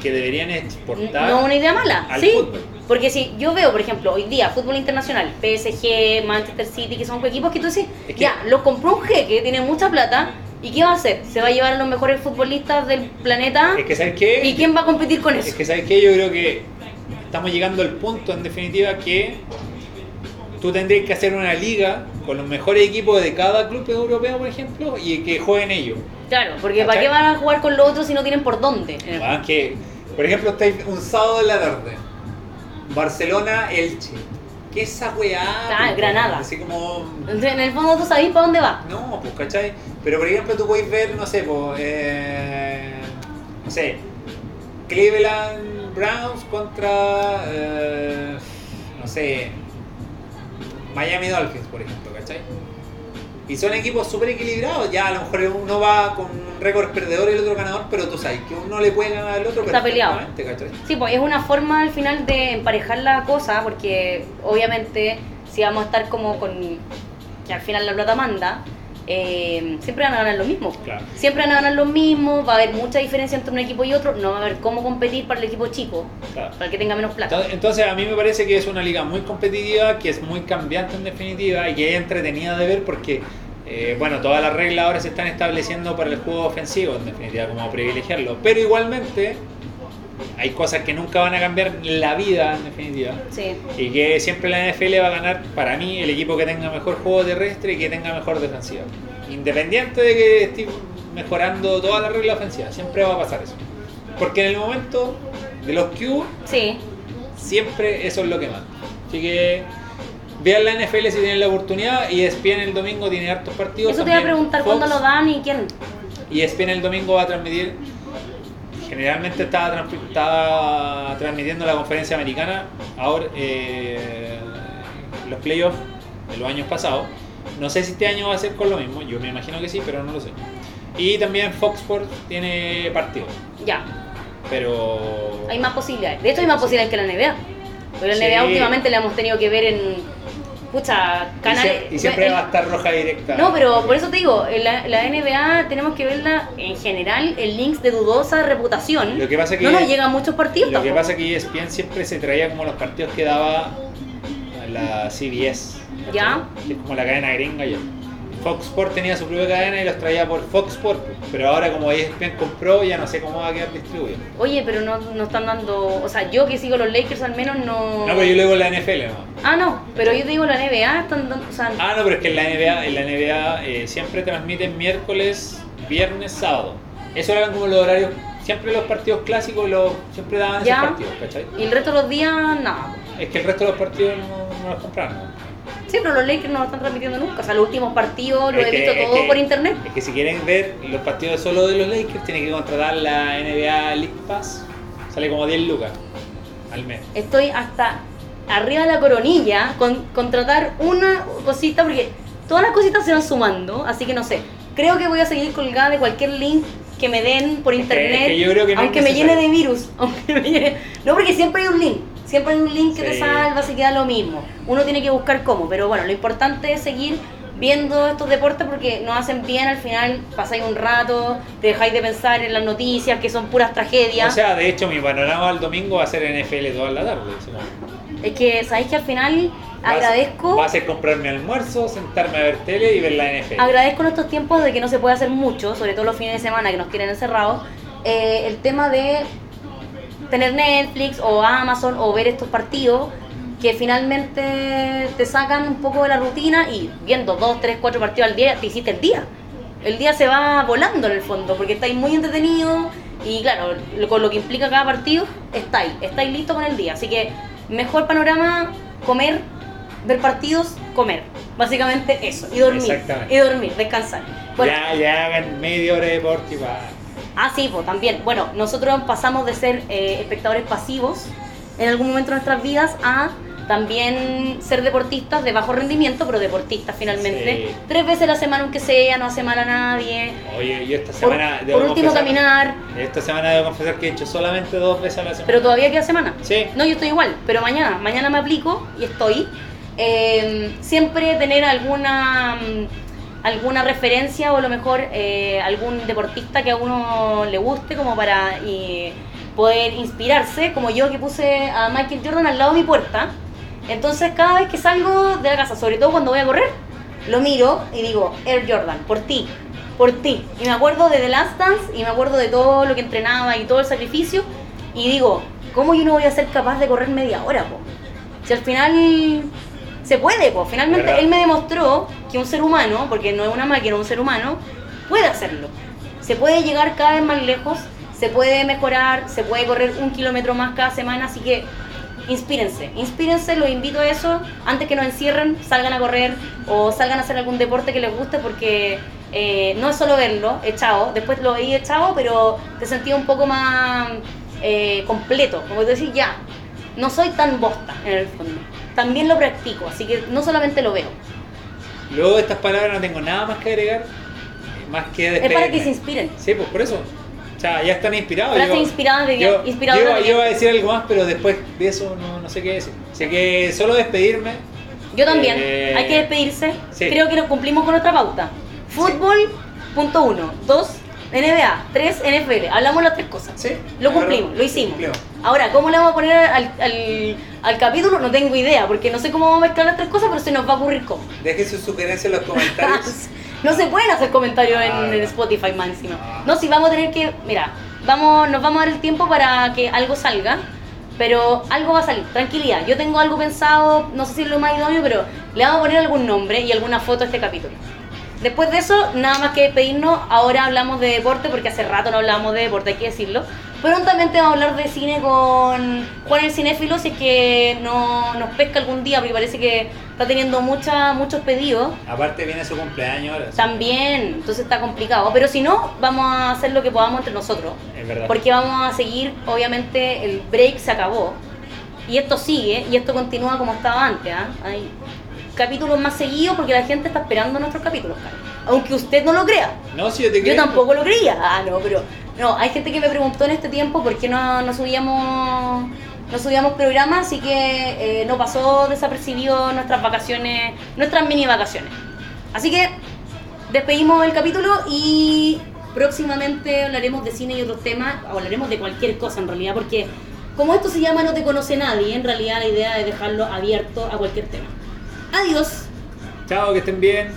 que deberían exportar. No una idea mala, al sí. fútbol. Porque si yo veo, por ejemplo, hoy día fútbol internacional, PSG, Manchester City, que son equipos que tú dices, Es que- ya, lo compró un jeque, tiene mucha plata, ¿y qué va a hacer? ¿Se va a llevar a los mejores futbolistas del planeta? Es que ¿sabes qué? ¿Y quién va a competir con Es eso? que ¿sabes qué? Yo creo que estamos llegando al punto, en definitiva, que tú tendrías que hacer una liga con los mejores equipos de cada club europeo, por ejemplo, y que jueguen ellos. Claro, porque ¿para qué van a jugar con los otros si no tienen por dónde? Ah, que, por ejemplo, estáis un sábado de la tarde, Barcelona-Elche. ¿Qué es esa weá? Ah, pues, Granada. Así como... En el fondo tú sabés para dónde va. No, pues, ¿cachai? Pero, por ejemplo, tú podéis ver, no sé, pues, eh, no sé, Cleveland Browns contra, eh, no sé, Miami Dolphins, por ejemplo, ¿cachai? Y son equipos súper equilibrados. Ya a lo mejor uno va con un récord perdedor y el otro ganador, pero tú sabes que uno le puede ganar al otro. Está peleado. ¿cachai? Sí, pues es una forma al final de emparejar la cosa, porque obviamente si vamos a estar como con que al final la plata manda, eh, siempre van a ganar lo mismo. Claro. Siempre van a ganar lo mismo, va a haber mucha diferencia entre un equipo y otro, no va a haber cómo competir para el equipo chico, Claro. para el que tenga menos plata. Entonces, a mí me parece que es una liga muy competitiva, que es muy cambiante en definitiva y que es entretenida de ver porque, eh, bueno, todas las reglas ahora se están estableciendo para el juego ofensivo, en definitiva, como privilegiarlo. Pero igualmente hay cosas que nunca van a cambiar la vida, en definitiva. Sí. Y que siempre la NFL va a ganar, para mí, el equipo que tenga mejor juego terrestre y que tenga mejor defensiva. Independiente de que esté mejorando toda la regla ofensiva, siempre va a pasar eso. Porque en el momento de los Q, Sí, siempre eso es lo que manda. Así que vean la NFL si tienen la oportunidad. Y ESPN el domingo tiene hartos partidos. eso te iba a preguntar Fox, cuándo lo dan y quién. Y ESPN el domingo va a transmitir. Generalmente estaba, transmi- estaba transmitiendo la conferencia americana. Ahora, eh, los playoffs de los años pasados. No sé si este año va a ser con lo mismo. Yo me imagino que sí, pero no lo sé. Y también Fox Sports tiene partidos. Ya, Pero. hay más posibilidades. De hecho, hay más posibilidades que la NBA. Pero la Sí. NBA últimamente la hemos tenido que ver en. Pucha, Y canales. Y, siempre el- va a estar roja directa. No, pero por eso te digo, en la, la NBA tenemos que verla en general en links de dudosa reputación. Lo que pasa que- no nos llegan muchos partidos Lo que pasa es que ESPN siempre se traía como los partidos que daba la CBS. Ya. Que es como la cadena gringa ya. Fox Sport tenía su propia cadena y los traía por Fox Sport. Pero ahora como ESPN compró, ya no sé cómo va a quedar distribuido. Oye, pero no, no están dando. O sea, yo que sigo los Lakers al menos no. No, pero yo luego la NFL, ¿no? Ah, no, pero yo te digo la NBA están dando. O sea, Ah, no, pero es que en la NBA, en la NBA eh, siempre transmiten miércoles, viernes, sábado. Eso eran como los horarios. Siempre los partidos clásicos los, siempre daban Ya. esos partidos, ¿cachai? y el resto de los días, nada. Es que el resto de los partidos no, no los compraron. Sí, pero los Lakers no lo están transmitiendo nunca. O sea, los últimos partidos los Es he que- visto todo por internet. Es que si quieren ver los partidos solo de los Lakers, tienen que contratar la NBA League Pass. Sale como 10 lucas al mes. Estoy hasta arriba de la coronilla con contratar una cosita porque todas las cositas se van sumando, así que no sé. Creo que voy a seguir colgada de cualquier link que me den por Es que- internet, es que yo creo que no es aunque me llene de virus, aunque me llene- no porque siempre hay un link, siempre hay un link que te Sí. salva, así queda lo mismo. Uno tiene que buscar cómo, pero bueno, lo importante es seguir viendo estos deportes porque nos hacen bien al final, pasáis un rato, te dejáis de pensar en las noticias que son puras tragedias. O sea, de hecho, mi panorama al domingo va a ser NFL toda la tarde. como- es que sabéis que al final agradezco Va a ser comprarme almuerzo, sentarme a ver tele y ver la NFL. Agradezco en estos tiempos de que no se puede hacer mucho, sobre todo los fines de semana que nos tienen encerrados, eh, el tema de tener Netflix o Amazon o ver estos partidos que finalmente te sacan un poco de la rutina y viendo dos, tres, cuatro partidos al día te hiciste el día. El día se va volando en el fondo porque estáis muy entretenidos y claro, lo- con lo que implica cada partido, estáis, estáis listos con el día. Así que mejor panorama, comer, ver partidos, comer. Básicamente eso. Y dormir. Y dormir, descansar. Bueno, Ya, ya hagan media hora de deporte y va. Ah, sí, pues también. Bueno, nosotros pasamos de ser eh, espectadores pasivos en algún momento de nuestras vidas a también ser deportistas de bajo rendimiento, pero deportistas finalmente. Sí. Tres veces a la semana, aunque sea, no hace mal a nadie. Oye, yo esta Por, semana. por debo último, confesar- caminar. Esta semana debo confesar que he hecho solamente dos veces a la semana. Pero todavía queda semana. Sí. No, yo estoy igual, pero mañana, mañana me aplico y estoy. Eh, siempre tener alguna mm, alguna referencia o a lo mejor eh, algún deportista que a uno le guste como para poder inspirarse, como yo que puse a Michael Jordan al lado de mi puerta. Entonces cada vez que salgo de la casa, sobre todo cuando voy a correr, lo miro y digo, Air Jordan, por ti, por ti. Y me acuerdo de The Last Dance y me acuerdo de todo lo que entrenaba y todo el sacrificio. Y digo, ¿cómo yo no voy a ser capaz de correr media hora, po? Si al final se puede, po. Finalmente ¿Verdad? él me demostró que un ser humano, porque no es una máquina, un ser humano, puede hacerlo. Se puede llegar cada vez más lejos, se puede mejorar, se puede correr un kilómetro más cada semana, así que inspírense, inspírense, los invito a eso, antes que nos encierren, salgan a correr o salgan a hacer algún deporte que les guste porque eh, no es solo verlo echado, después lo veí echado, pero te sentí un poco más eh, completo, como decir, ya, no soy tan bosta en el fondo, también lo practico, así que no solamente lo veo. Luego de estas palabras no tengo nada más que agregar, más que Es despedirme. para que se inspiren. Sí, pues por eso. O sea, ya están inspirados. Frases inspiradas de- yo, yo- yo iba a decir algo más, pero después de eso no, no sé qué decir. Así que solo despedirme. Yo también. Eh, Hay que despedirse. sí. Creo que nos cumplimos con nuestra pauta. Fútbol, punto uno. Dos, NBA. Tres, NFL. Hablamos las tres cosas. Sí, Lo claro, cumplimos, lo hicimos. cumplimos. Ahora, ¿cómo le vamos a poner al, al, al capítulo? No tengo idea, porque no sé cómo vamos a mezclar las tres cosas, pero se nos va a ocurrir cómo. Dejen sus sugerencias en los comentarios. No se pueden hacer comentarios en, Ah, en. Spotify más encima. Ah. No, si vamos a tener que. Mira, vamos, nos vamos a dar el tiempo para que algo salga. Pero algo va a salir, tranquilidad. Yo tengo algo pensado, no sé si es lo más idóneo, pero le vamos a poner algún nombre y alguna foto a este capítulo. Después de eso, nada más que despedirnos. Ahora hablamos de deporte, porque hace rato no hablábamos de deporte, hay que decirlo. Prontamente vamos a hablar de cine con Juan el Cinéfilo, si es que no, nos pesca algún día, porque parece que está teniendo mucha, muchos pedidos. Aparte viene su cumpleaños ahora. También, entonces está complicado. Pero si no, vamos a hacer lo que podamos entre nosotros. Es verdad. Porque vamos a seguir, obviamente, el break se acabó. Y esto sigue, y esto continúa como estaba antes. ¿ah? Hay capítulos más seguidos porque la gente está esperando nuestros capítulos. Aunque usted no lo crea. No, si yo te Yo creo. tampoco lo creía. Ah, no, pero. No, hay gente que me preguntó en este tiempo por qué no, no subíamos. No subíamos programas, así que eh, no pasó desapercibido nuestras vacaciones, nuestras mini vacaciones. Así que despedimos el capítulo y próximamente hablaremos de cine y otros temas, o hablaremos de cualquier cosa en realidad, porque como esto se llama No te conoce nadie, en realidad la idea es dejarlo abierto a cualquier tema. Adiós. Chao, que estén bien.